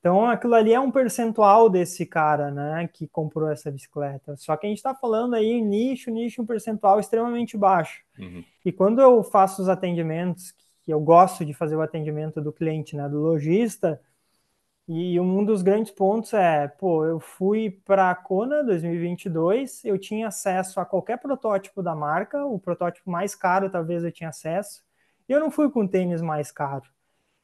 Então, aquilo ali é um percentual desse cara, né, que comprou essa bicicleta. Só que a gente está falando aí nicho, nicho, um percentual extremamente baixo. uhum, E quando eu faço os atendimentos, que eu gosto de fazer o atendimento do cliente, né, do lojista, e um dos grandes pontos é, pô, eu fui para a Kona 2022, eu tinha acesso a qualquer protótipo da marca, o protótipo mais caro talvez eu tinha acesso, e eu não fui com tênis mais caro.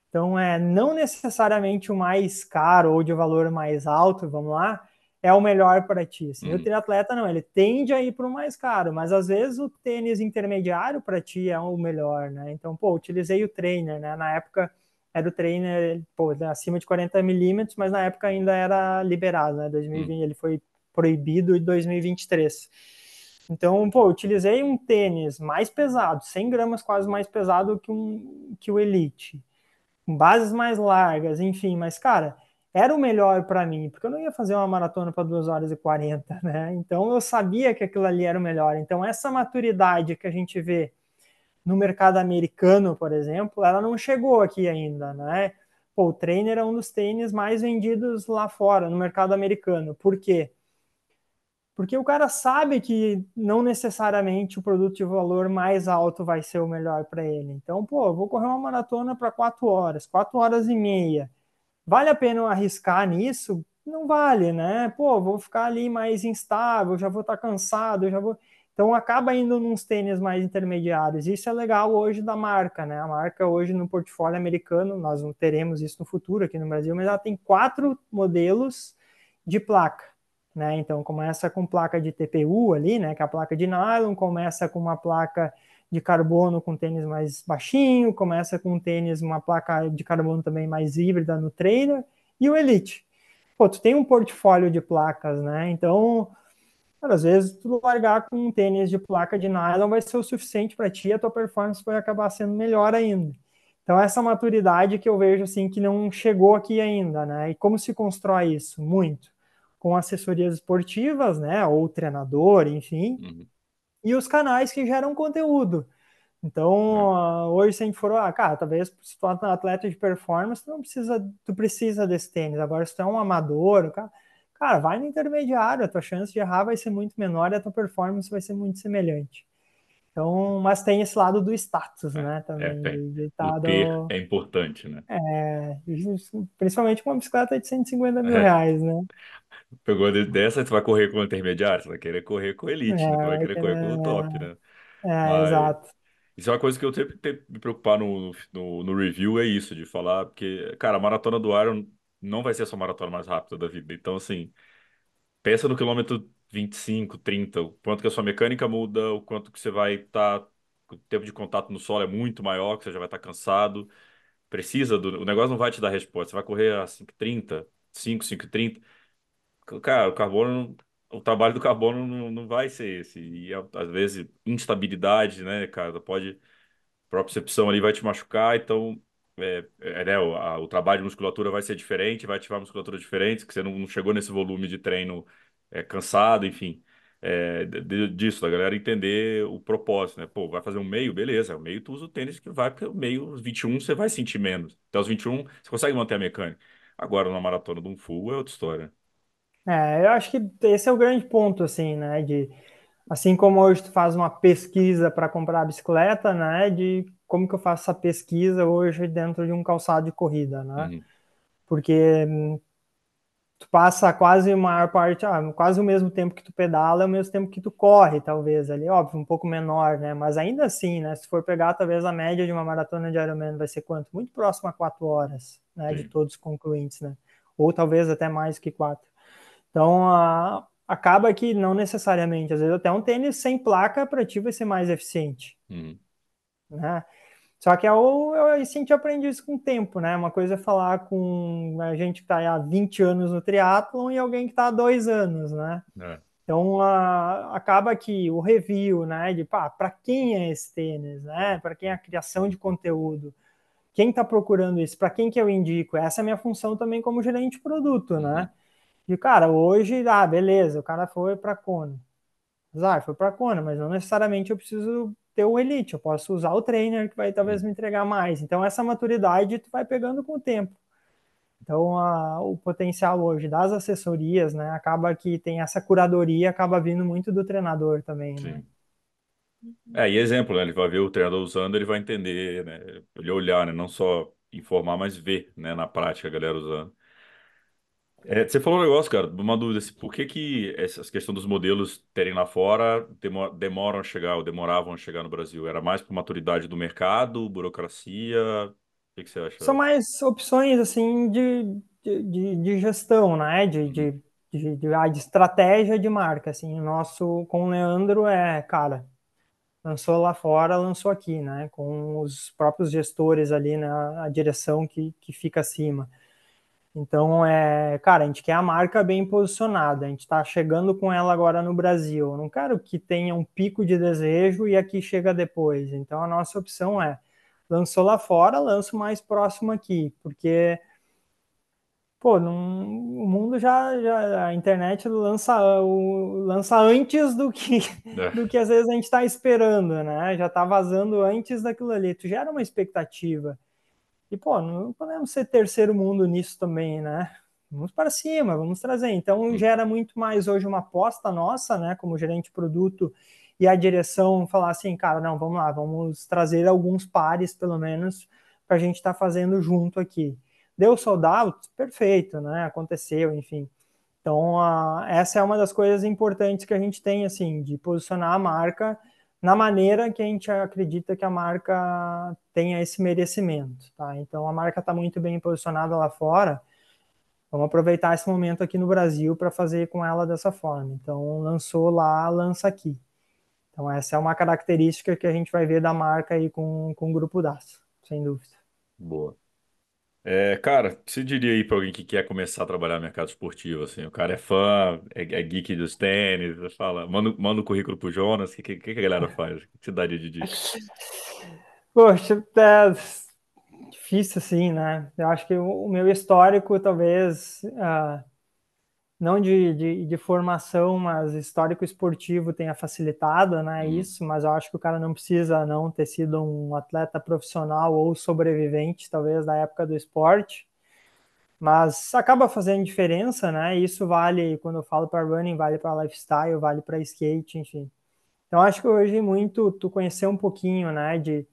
Então, é não necessariamente o mais caro ou de valor mais alto, vamos lá, é o melhor para ti. Assim, o uhum, triatleta não, ele tende a ir para o mais caro, mas às vezes o tênis intermediário para ti é o melhor, né? Então, pô, utilizei o trainer, né? Na época era o trainer, pô, acima de 40 milímetros, mas na época ainda era liberado, né? 2020, uhum, ele foi proibido em 2023. Então, pô, utilizei um tênis mais pesado, 100 gramas quase mais pesado que, um, que o Elite com bases mais largas, enfim, mas cara, era o melhor para mim, porque eu não ia fazer uma maratona para 2 horas e 40, né? Então eu sabia que aquilo ali era o melhor. Então essa maturidade que a gente vê no mercado americano, por exemplo, ela não chegou aqui ainda, né? Pô, o trainer é um dos tênis mais vendidos lá fora, no mercado americano. Por quê? Porque o cara sabe que não necessariamente o produto de valor mais alto vai ser o melhor para ele. Então, pô, eu vou correr uma maratona para 4 horas, 4 horas e meia. Vale a pena arriscar nisso? Não vale, né? Pô, vou ficar ali mais instável, já vou estar tá cansado, já vou. Então acaba indo nos tênis mais intermediários. Isso é legal hoje da marca, né? A marca hoje no portfólio americano, nós não teremos isso no futuro aqui no Brasil, mas ela tem quatro modelos de placa. Né? Então começa com placa de TPU ali, né? Que é a placa de nylon, começa com uma placa de carbono com tênis mais baixinho, começa com tênis, uma placa de carbono também mais híbrida no trainer, e o Elite. Pô, tu tem um portfólio de placas, né? Então, Cara, às vezes tu largar com um tênis de placa de nylon vai ser o suficiente para ti, a tua performance vai acabar sendo melhor ainda. Então essa maturidade que eu vejo assim que não chegou aqui ainda, né? E como se constrói isso? Muito com assessorias esportivas, né, ou treinador, enfim, uhum. e os canais que geram conteúdo. Então, uh, hoje se a gente for, ah, cara, talvez se tu é um atleta de performance, tu não precisa, tu precisa desse tênis. Agora, se tu é um amador, cara, cara, vai no intermediário, a tua chance de errar vai ser muito menor e a tua performance vai ser muito semelhante. Então, mas tem esse lado do status, é, né? Também. É, de tá o ter é importante, né? É, principalmente com uma bicicleta de 150 mil é. reais, né? Pegou dessa, tu vai correr com o intermediário, você vai querer correr com elite, é, não vai querer correr com o top, né? É, mas, exato. Isso é uma coisa que eu sempre tenho que me preocupar no, no, no, review, é isso, de falar, porque, cara, a maratona do Iron não vai ser a sua maratona mais rápida da vida. Então, assim, pensa no quilômetro 25, 30, o quanto que a sua mecânica muda, o quanto que você vai estar. Tá, o tempo de contato no solo é muito maior, que você já vai estar tá cansado. Precisa do. O negócio não vai te dar resposta. Você vai correr a 5,30, 5, 5,30. Cara, o carbono. O trabalho do carbono não, não vai ser esse. E às vezes, instabilidade, né, cara? Pode. A propriocepção ali vai te machucar, então é, é, né, o, a, o, trabalho de musculatura vai ser diferente, vai ativar musculatura diferente, que você não, não chegou nesse volume de treino é, cansado, enfim. É, de, disso, da galera entender o propósito, né? Pô, vai fazer um meio, beleza. O meio tu usa o tênis que vai, porque o meio, os 21 você vai sentir menos. Até os 21 você consegue manter a mecânica. Agora, na maratona de um full é outra história. É, eu acho que esse é o grande ponto, assim, né? De, assim como hoje tu faz uma pesquisa para comprar a bicicleta, né? De como que eu faço essa pesquisa hoje dentro de um calçado de corrida, né? Uhum. Porque hum, tu passa quase a maior parte, ah, quase o mesmo tempo que tu pedala, é o mesmo tempo que tu corre, talvez ali, óbvio, um pouco menor, né? Mas ainda assim, né? Se for pegar, talvez a média de uma maratona de Ironman vai ser quanto? Muito próximo a quatro horas, né? Sim. De todos os concluintes, né? Ou talvez até mais que quatro. Então, a, acaba que não necessariamente, às vezes até um tênis sem placa para ti vai ser mais eficiente, uhum. né? Só que é o, eu, a gente aprende isso com o tempo, né? Uma coisa é falar com a gente que está há 20 anos no triatlon e alguém que está há dois anos, né? É. Então, a, acaba que o review, né? De, para quem é esse tênis, né? Para quem é a criação de conteúdo? Quem está procurando isso? Para quem que eu indico? Essa é a minha função também como gerente de produto, né? Uhum. De, cara, hoje, ah, beleza, o cara foi para Kona. Ah, foi para Kona, mas não necessariamente eu preciso ter o elite, eu posso usar o trainer que vai talvez me entregar mais. Então essa maturidade tu vai pegando com o tempo. Então a, o potencial hoje das assessorias, né, acaba que tem essa curadoria, acaba vindo muito do treinador também, né? É, e exemplo, né? Ele vai ver o treinador usando, ele vai entender, né? Ele olhar, né? Não só informar, mas ver, né? Na prática, a galera usando. É, você falou um negócio, cara, uma dúvida, assim, por que que essas questões dos modelos terem lá fora demoram a chegar, ou demoravam a chegar no Brasil? Era mais por maturidade do mercado, burocracia? O que, que você acha? São mais opções, assim, de, de, de gestão, né? De, de, uhum. de, de, ah, de estratégia de marca, assim. O nosso, com o Leandro, é, cara, lançou lá fora, lançou aqui, né? Com os próprios gestores ali, né? A direção que, que fica acima. Então, é, cara, a gente quer a marca bem posicionada, a gente está chegando com ela agora no Brasil. Eu não quero que tenha um pico de desejo e aqui chega depois. Então, a nossa opção é lançou lá fora, lanço mais próximo aqui, porque pô, o mundo já, já a internet lança, o, lança antes do que é. do que às vezes a gente está esperando, né? Já está vazando antes daquilo ali. Tu gera uma expectativa. E, pô, não podemos ser terceiro mundo nisso também, né? Vamos para cima, vamos trazer. Então, gera muito mais hoje uma aposta nossa, né, como gerente de produto e a direção falar assim, cara, não, vamos lá, vamos trazer alguns pares, pelo menos, para a gente estar tá fazendo junto aqui. Deu sold out? Perfeito, né? Aconteceu, enfim. Então, a, essa é uma das coisas importantes que a gente tem, assim, de posicionar a marca na maneira que a gente acredita que a marca tenha esse merecimento, tá? Então a marca está muito bem posicionada lá fora. Vamos aproveitar esse momento aqui no Brasil para fazer com ela dessa forma. Então lançou lá, lança aqui. Então essa é uma característica que a gente vai ver da marca aí com, com o grupo DAS, sem dúvida. Boa. É, cara, você diria aí pra alguém que quer começar a trabalhar no mercado esportivo, assim, o cara é fã, é, é geek dos tênis, fala, manda, manda o currículo pro Jonas, o que, que, que a galera faz? O que você daria de dica? Poxa, é difícil assim, né? Eu acho que o, o meu histórico, talvez, uh, não de, de, de, formação, mas histórico esportivo tenha facilitado, né? Uhum. Isso, mas eu acho que o cara não precisa não ter sido um atleta profissional ou sobrevivente, talvez, da época do esporte. Mas acaba fazendo diferença, né? Isso vale, quando eu falo para running, vale para lifestyle, vale para skate, enfim. Então acho que hoje muito tu conhecer um pouquinho, né, de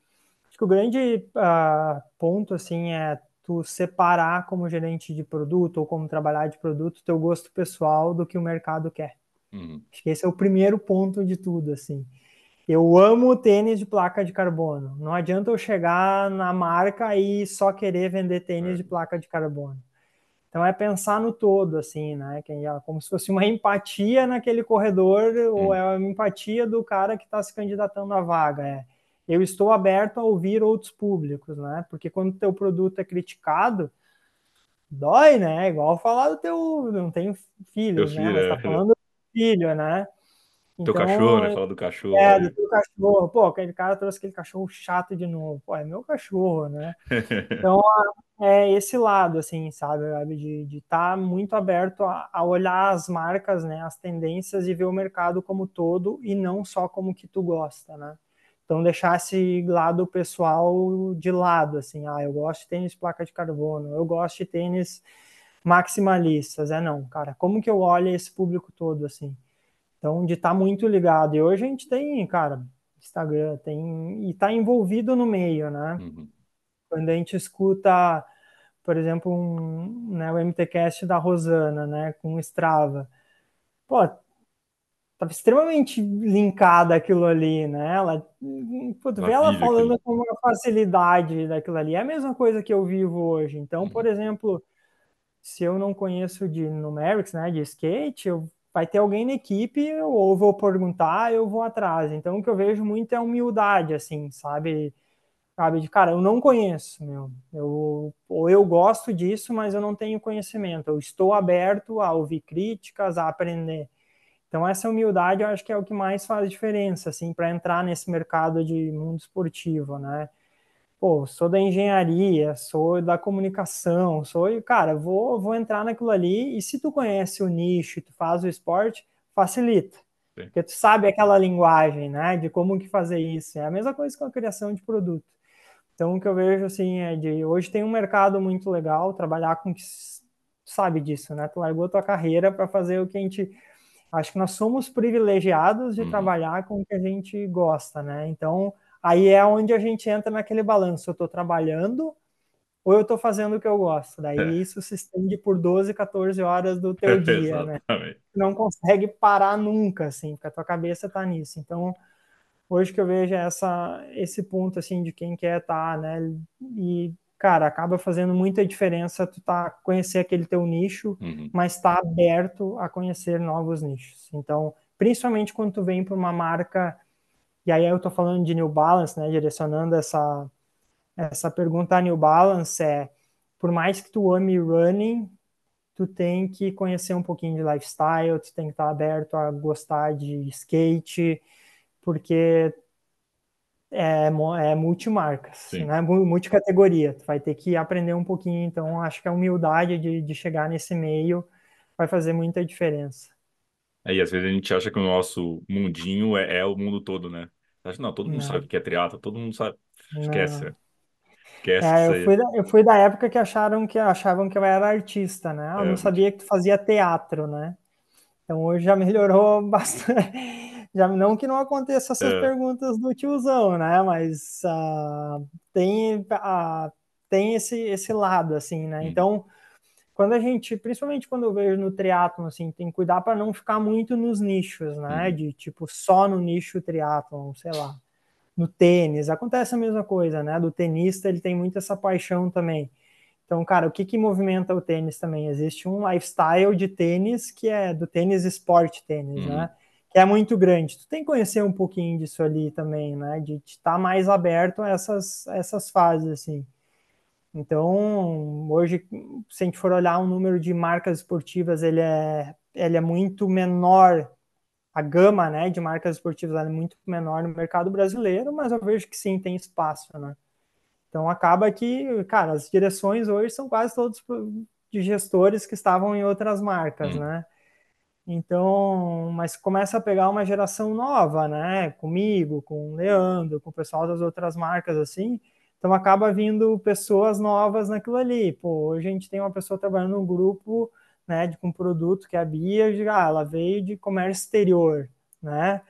acho que o grande uh, ponto assim é tu separar como gerente de produto ou como trabalhar de produto teu gosto pessoal do que o mercado quer. Uhum. Acho que esse é o primeiro ponto de tudo, assim. Eu amo tênis de placa de carbono. Não adianta eu chegar na marca e só querer vender tênis é. de placa de carbono. Então é pensar no todo, assim, né? Como se fosse uma empatia naquele corredor, hum. ou é uma empatia do cara que está se candidatando à vaga. É, eu estou aberto a ouvir outros públicos, né? Porque quando o teu produto é criticado, dói, né? Igual falar do teu. Não tenho filhos, né? Mas tá é. falando do filho, né? Então, teu cachorro, né? Fala do cachorro. É, do teu cachorro. Pô, aquele cara trouxe aquele cachorro chato de novo. Pô, é meu cachorro, né? Então, é esse lado, assim, sabe? De estar tá muito aberto a, a, olhar as marcas, né? As tendências e ver o mercado como todo e não só como que tu gosta, né? Então, deixar esse lado pessoal de lado, assim. Ah, eu gosto de tênis placa de carbono. Eu gosto de tênis maximalistas. É não, cara. Como que eu olho esse público todo, assim? Então, de estar tá muito ligado. E hoje a gente tem, cara, Instagram, tem e está envolvido no meio, né? Uhum. Quando a gente escuta, por exemplo, um, né, o MTCast da Rosana, né, com Strava, pô, estava extremamente linkada aquilo ali, né? Ela, tu vê ela falando aquilo. com uma facilidade daquilo ali. É a mesma coisa que eu vivo hoje. Então, uhum. por exemplo, se eu não conheço de numerics, né, de skate, eu vai ter alguém na equipe, ou vou perguntar, eu vou atrás. Então, o que eu vejo muito é humildade, assim, sabe? Sabe, de cara, eu não conheço, meu. Eu, ou eu gosto disso, mas eu não tenho conhecimento. Eu estou aberto a ouvir críticas, a aprender. Então, essa humildade eu acho que é o que mais faz diferença, assim, para entrar nesse mercado de mundo esportivo, né? pô, sou da engenharia, sou da comunicação, sou, cara, vou, vou entrar naquilo ali, e se tu conhece o nicho, tu faz o esporte, facilita. Sim. Porque tu sabe aquela linguagem, né, de como que fazer isso. É a mesma coisa com a criação de produto. Então, o que eu vejo, assim, é de, hoje tem um mercado muito legal, trabalhar com que sabe disso, né, tu largou tua carreira para fazer o que a gente, acho que nós somos privilegiados de uhum. trabalhar com o que a gente gosta, né, então Aí é onde a gente entra naquele balanço. Eu estou trabalhando ou eu estou fazendo o que eu gosto. Daí é. isso se estende por 12, 14 horas do teu dia, né? Não consegue parar nunca, assim, porque a tua cabeça está nisso. Então, hoje que eu vejo é essa, esse ponto, assim, de quem quer estar, tá, né? E, cara, acaba fazendo muita diferença tu tá, conhecer aquele teu nicho, uhum. mas tá aberto a conhecer novos nichos. Então, principalmente quando tu vem para uma marca e aí eu estou falando de New Balance, né, direcionando essa, essa pergunta a New Balance é, por mais que tu ame running, tu tem que conhecer um pouquinho de lifestyle, tu tem que estar aberto a gostar de skate, porque é, é multimarcas, Sim. né? multicategoria, tu vai ter que aprender um pouquinho, então acho que a humildade de, de chegar nesse meio vai fazer muita diferença. É, e às vezes a gente acha que o nosso mundinho é, é o mundo todo, né? Acho, não, todo mundo Não. sabe o que é triatlo, todo mundo sabe. Esquece. Não. Esquece É, eu fui da, eu fui da época que acharam que achavam que eu era artista, né? Eu É, não sabia que tu fazia teatro, né? Então hoje já melhorou bastante. Já não que não aconteça essas é, perguntas do tiozão, né? Mas ah, tem, ah, tem esse, esse lado, assim, né? hum, Então, quando a gente, principalmente quando eu vejo no triatlon, assim, tem que cuidar para não ficar muito nos nichos, né? hum, De tipo só no nicho triatlon, sei lá. No tênis, acontece a mesma coisa, né? Do tenista, ele tem muito essa paixão também. Então, cara, o que que movimenta o tênis também? Existe um lifestyle de tênis que é do tênis esporte tênis, uhum, né? Que é muito grande. Tu tem que conhecer um pouquinho disso ali também, né? De estar mais aberto a essas, essas fases, assim. Então, hoje, se a gente for olhar o número de marcas esportivas, ele é, ele é muito menor, a gama né, de marcas esportivas é muito menor no mercado brasileiro, mas eu vejo que sim, tem espaço, né? Então, acaba que, cara, as direções hoje são quase todos de gestores que estavam em outras marcas, hum. né? Então, mas começa a pegar uma geração nova, né? Comigo, com o Leandro, com o pessoal das outras marcas, assim, então acaba vindo pessoas novas naquilo ali. Pô, hoje a gente tem uma pessoa trabalhando no grupo, né, de, com um produto que é a Bia, ah, ela veio de comércio exterior, né?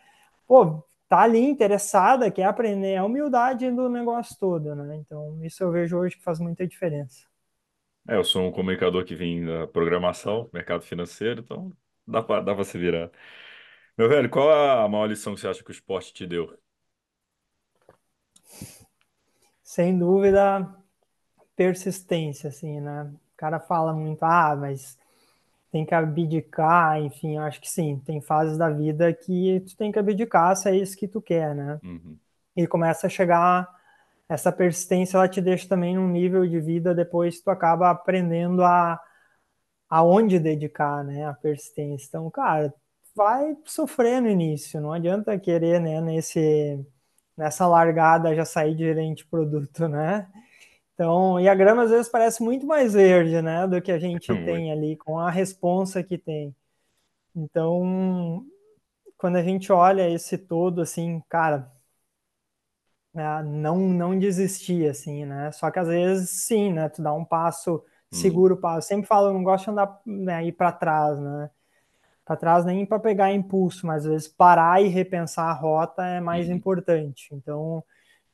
Pô, tá ali interessada, quer aprender a humildade do negócio todo, né? Então isso eu vejo hoje que faz muita diferença. É, eu sou um comunicador que vem da programação, mercado financeiro, então dá para dá pra se virar. Meu velho, qual a maior lição que você acha que o esporte te deu? sem dúvida, persistência, assim, né? O cara fala muito, ah, mas tem que abdicar, enfim, eu acho que sim, tem fases da vida que tu tem que abdicar se é isso que tu quer, né? Uhum. E começa a chegar, essa persistência, ela te deixa também num nível de vida, depois tu acaba aprendendo a aonde dedicar, né, a persistência. Então, cara, vai sofrer no início, não adianta querer, né, nesse nessa largada já sair de gerente produto, né? Então, e a grama às vezes parece muito mais verde, né, do que a gente tem ali com a responsa que tem. Então, quando a gente olha esse todo assim, cara, né, não não desistir assim, né? Só que às vezes sim, né, tu dá um passo hum. seguro, hum. passo. Sempre falo, eu não gosto de andar né, ir para trás, né? para trás nem para pegar impulso, mas às vezes parar e repensar a rota é mais uhum. importante. Então,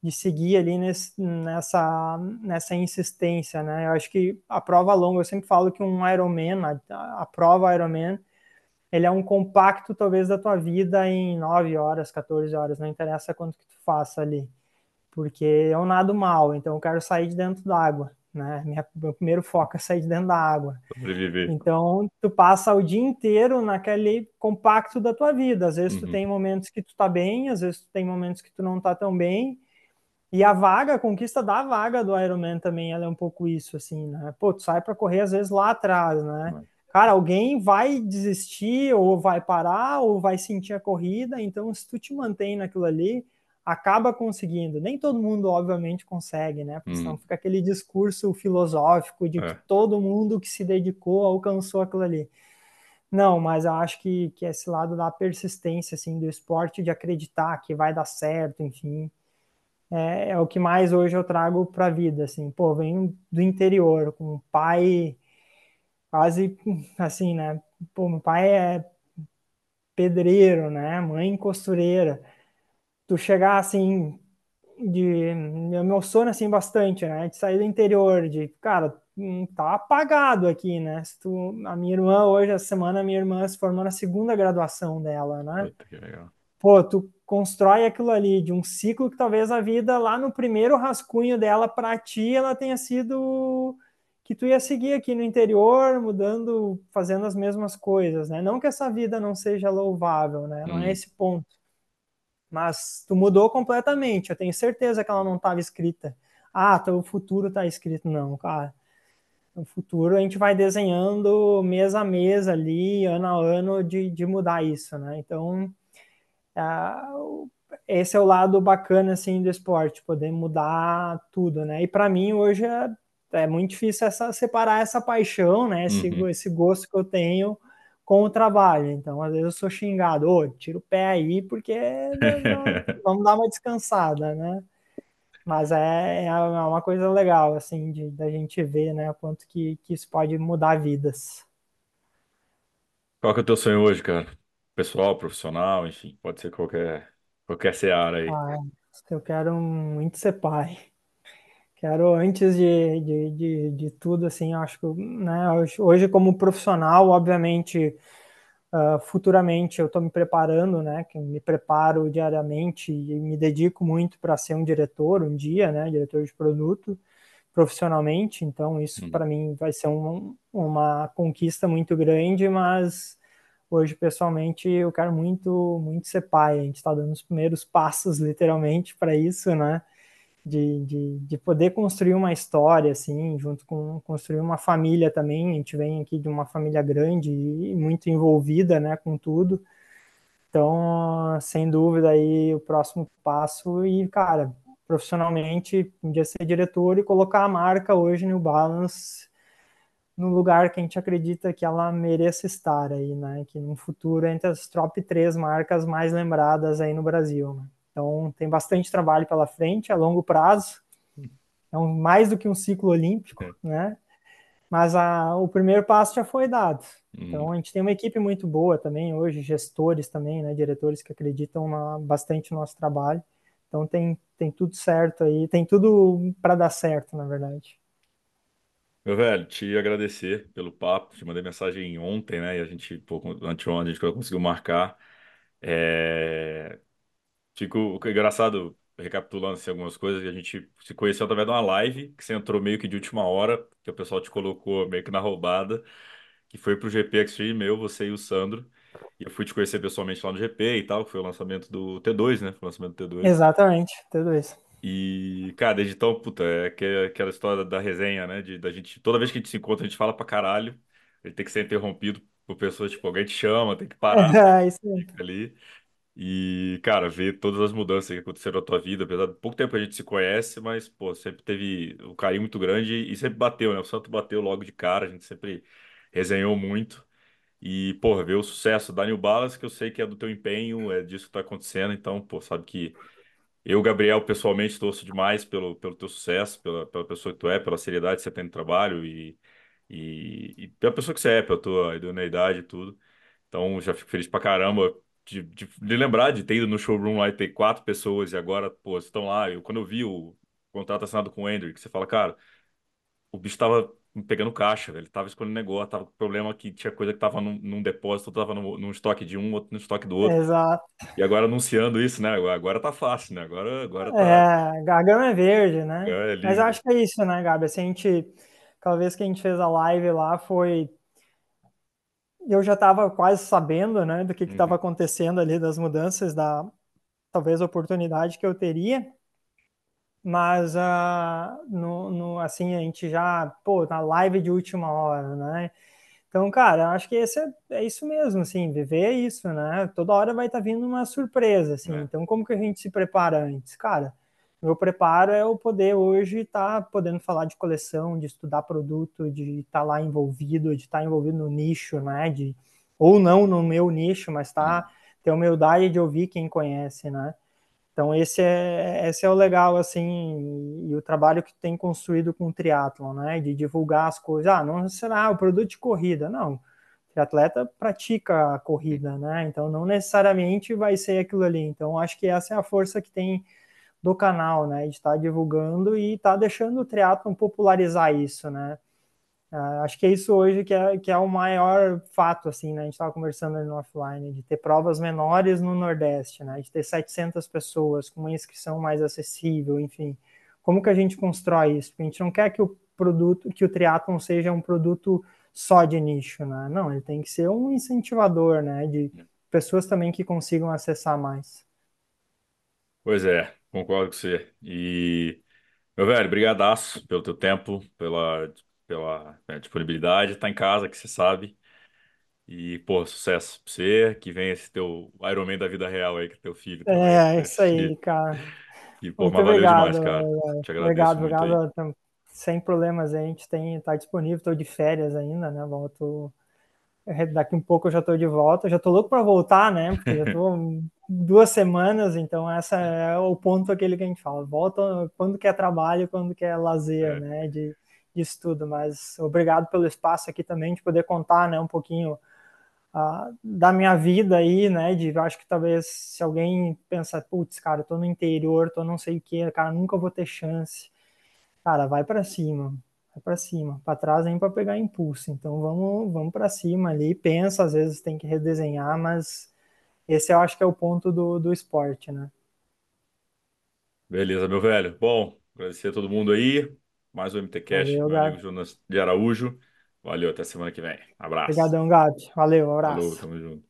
de seguir ali nesse, nessa, nessa insistência, né? Eu acho que a prova longa, eu sempre falo que um Ironman, a, a prova Ironman, ele é um compacto talvez da tua vida em 9 horas, 14 horas, não interessa quanto que tu faça ali. Porque eu nado mal, então eu quero sair de dentro d'água né? Minha, meu primeiro foco é sair de dentro da água. Sobreviver. Então, tu passa o dia inteiro naquele compacto da tua vida. Às vezes uhum. tu tem momentos que tu tá bem, às vezes tu tem momentos que tu não tá tão bem. E a vaga, a conquista da vaga do Ironman também, ela é um pouco isso, assim, né? Pô, tu sai para correr às vezes lá atrás, né? Cara, alguém vai desistir, ou vai parar, ou vai sentir a corrida. Então, se tu te mantém naquilo ali, acaba conseguindo. Nem todo mundo, obviamente, consegue, né? Porque hum. senão fica aquele discurso filosófico de é. que todo mundo que se dedicou alcançou aquilo ali. Não, mas eu acho que, que esse lado da persistência, assim, do esporte, de acreditar que vai dar certo, enfim, é, é o que mais hoje eu trago para a vida, assim. Pô, venho do interior, com um pai quase, assim, né? Pô, meu pai é pedreiro, né? Mãe costureira tu chegar assim de eu me emociono assim bastante, né? De sair do interior, de cara, hum, tá apagado aqui, né? Se tu, a minha irmã hoje, essa semana, a minha irmã se formou na segunda graduação dela, né? que legal. Pô, tu constrói aquilo ali de um ciclo que talvez a vida lá no primeiro rascunho dela para ti ela tenha sido que tu ia seguir aqui no interior, mudando, fazendo as mesmas coisas, né? Não que essa vida não seja louvável, né? Não hum. é uhum. esse ponto mas tu mudou completamente. Eu tenho certeza que ela não estava escrita. Ah, teu futuro está escrito. Não, cara. No futuro a gente vai desenhando mês a mês ali, ano a ano, de, de mudar isso, né? Então, uh, esse é o lado bacana, assim, do esporte, poder mudar tudo, né? E para mim, hoje, é, é muito difícil essa, separar essa paixão, né? Esse, uhum. esse gosto que eu tenho com o trabalho. Então, às vezes eu sou xingado, ô, tira o pé aí, porque vamos dar uma descansada, né? Mas é, é uma coisa legal, assim, de, da gente ver, né, o quanto que, que isso pode mudar vidas. Qual que é o teu sonho hoje, cara? Pessoal, profissional, enfim, pode ser qualquer, qualquer seara aí. Ah, eu quero muito ser pai. Quero, antes de, de, de, de tudo, assim, acho que, né, hoje como profissional, obviamente, uh, futuramente eu estou me preparando, né, que me preparo diariamente e me dedico muito para ser um diretor um dia, né, diretor de produto, profissionalmente, então isso hum. para mim vai ser um, uma conquista muito grande, mas hoje, pessoalmente, eu quero muito, muito ser pai, a gente está dando os primeiros passos, literalmente, para isso, né, de, de, de poder construir uma história, assim, junto com construir uma família também. A gente vem aqui de uma família grande e muito envolvida, né, com tudo. Então, sem dúvida, aí o próximo passo e, cara, profissionalmente, um dia ser diretor e colocar a marca hoje no Balance no lugar que a gente acredita que ela mereça estar aí, né? Que no futuro entre as top três marcas mais lembradas aí no Brasil, né? Então tem bastante trabalho pela frente, a longo prazo, é um, mais do que um ciclo olímpico, é. né? Mas a, o primeiro passo já foi dado. Hum. Então a gente tem uma equipe muito boa também hoje, gestores também, né? Diretores que acreditam na, bastante no nosso trabalho. Então tem, tem tudo certo aí, tem tudo para dar certo, na verdade. Meu velho, te agradecer pelo papo. Te mandei mensagem ontem, né? E a gente, pô, anteontem, a gente conseguiu marcar. É... Fico engraçado, recapitulando assim, algumas coisas, a gente se conheceu através de uma live, que você entrou meio que de última hora, que o pessoal te colocou meio que na roubada, que foi pro GP Extreme, eu, você e o Sandro. E eu fui te conhecer pessoalmente lá no GP e tal, que foi o lançamento do T2, né? Foi o lançamento do T2. Exatamente, T2. E, cara, desde então, puta, é aquela história da resenha, né? De, da gente, toda vez que a gente se encontra, a gente fala pra caralho. Ele tem que ser interrompido por pessoas, tipo, alguém te chama, tem que parar é, isso ali. E, cara, ver todas as mudanças que aconteceram na tua vida, apesar de pouco tempo que a gente se conhece, mas, pô, sempre teve um carinho muito grande e sempre bateu, né? O Santo bateu logo de cara, a gente sempre resenhou muito. E, porra, ver o sucesso da New Balance, que eu sei que é do teu empenho, é disso que tá acontecendo, então, pô, sabe que eu, Gabriel, pessoalmente torço demais pelo, pelo teu sucesso, pela, pela pessoa que tu é, pela seriedade que você tem no trabalho e, e, e pela pessoa que você é, pela tua idoneidade e tudo. Então, já fico feliz pra caramba de, de, de, lembrar de ter ido no showroom lá e ter quatro pessoas e agora, pô, estão lá. Eu, quando eu vi o contrato assinado com o Andrew, que você fala, cara, o bicho tava pegando caixa, velho. Ele tava escolhendo negócio, tava com problema que tinha coisa que tava num, num depósito, tava no, num estoque de um, outro no estoque do outro. Exato. E agora anunciando isso, né? Agora tá fácil, né? Agora, agora tá. É, gargão é verde, né? É, é Mas eu acho que é isso, né, Gabi? Assim, a gente. Aquela vez que a gente fez a live lá foi. Eu já estava quase sabendo, né, do que estava uhum. acontecendo ali, das mudanças, da talvez oportunidade que eu teria. Mas uh, no, no, assim a gente já pô na live de última hora né? Então cara acho que esse é, é isso mesmo assim viver é isso né? Toda hora vai estar tá vindo uma surpresa assim. É. então como que a gente se prepara antes? Cara meu preparo é o poder hoje estar tá podendo falar de coleção de estudar produto de estar tá lá envolvido de estar tá envolvido no nicho né de ou não no meu nicho mas tá ter humildade de ouvir quem conhece né então esse é, esse é o legal, assim, e o trabalho que tem construído com o triatlon, né, de divulgar as coisas. Ah, não será o produto de corrida, não. O triatleta pratica a corrida, né, então não necessariamente vai ser aquilo ali. Então acho que essa é a força que tem do canal, né, de estar tá divulgando e estar tá deixando o triatlon popularizar isso, né. Uh, acho que é isso hoje que é, que é o maior fato, assim, né? A gente estava conversando ali no offline, de ter provas menores no Nordeste, né? De ter 700 pessoas com uma inscrição mais acessível, enfim. Como que a gente constrói isso? Porque a gente não quer que o produto, que o triatlon seja um produto só de nicho, né? Não, ele tem que ser um incentivador, né? De pessoas também que consigam acessar mais. Pois é, concordo com você. E, meu velho, brigadaço pelo teu tempo, pela pela né, disponibilidade. Tá em casa, que você sabe. E, pô, sucesso pra você. Que vem esse teu Ironman da vida real aí, que é teu filho também. É, isso aí, cara. E, pô, mas valeu obrigado, demais, cara. É, Te agradeço obrigado, obrigado. Aí. Sem problemas, a gente tem, tá disponível, tô de férias ainda, né? Volto. Daqui um pouco eu já tô de volta. Já tô louco para voltar, né? Porque já tô duas semanas, então essa é o ponto aquele que a gente fala. Volta quando quer trabalho, quando quer lazer, é. né? De, disso tudo, mas obrigado pelo espaço aqui também de poder contar, né, um pouquinho uh, da minha vida aí, né, de acho que talvez se alguém pensa, putz, cara, eu tô no interior, tô não sei o que, cara, nunca vou ter chance. Cara, vai para cima, para cima, para trás nem para pegar impulso. Então vamos, vamos para cima ali, pensa, às vezes tem que redesenhar, mas esse eu acho que é o ponto do, do esporte, né? Beleza, meu velho. Bom, agradecer a todo mundo aí mais um MTCast, meu amigo Jonas de Araújo. Valeu, até semana que vem. Abraço. Obrigadão, Gabi. Valeu, abraço. Falou, tamo junto.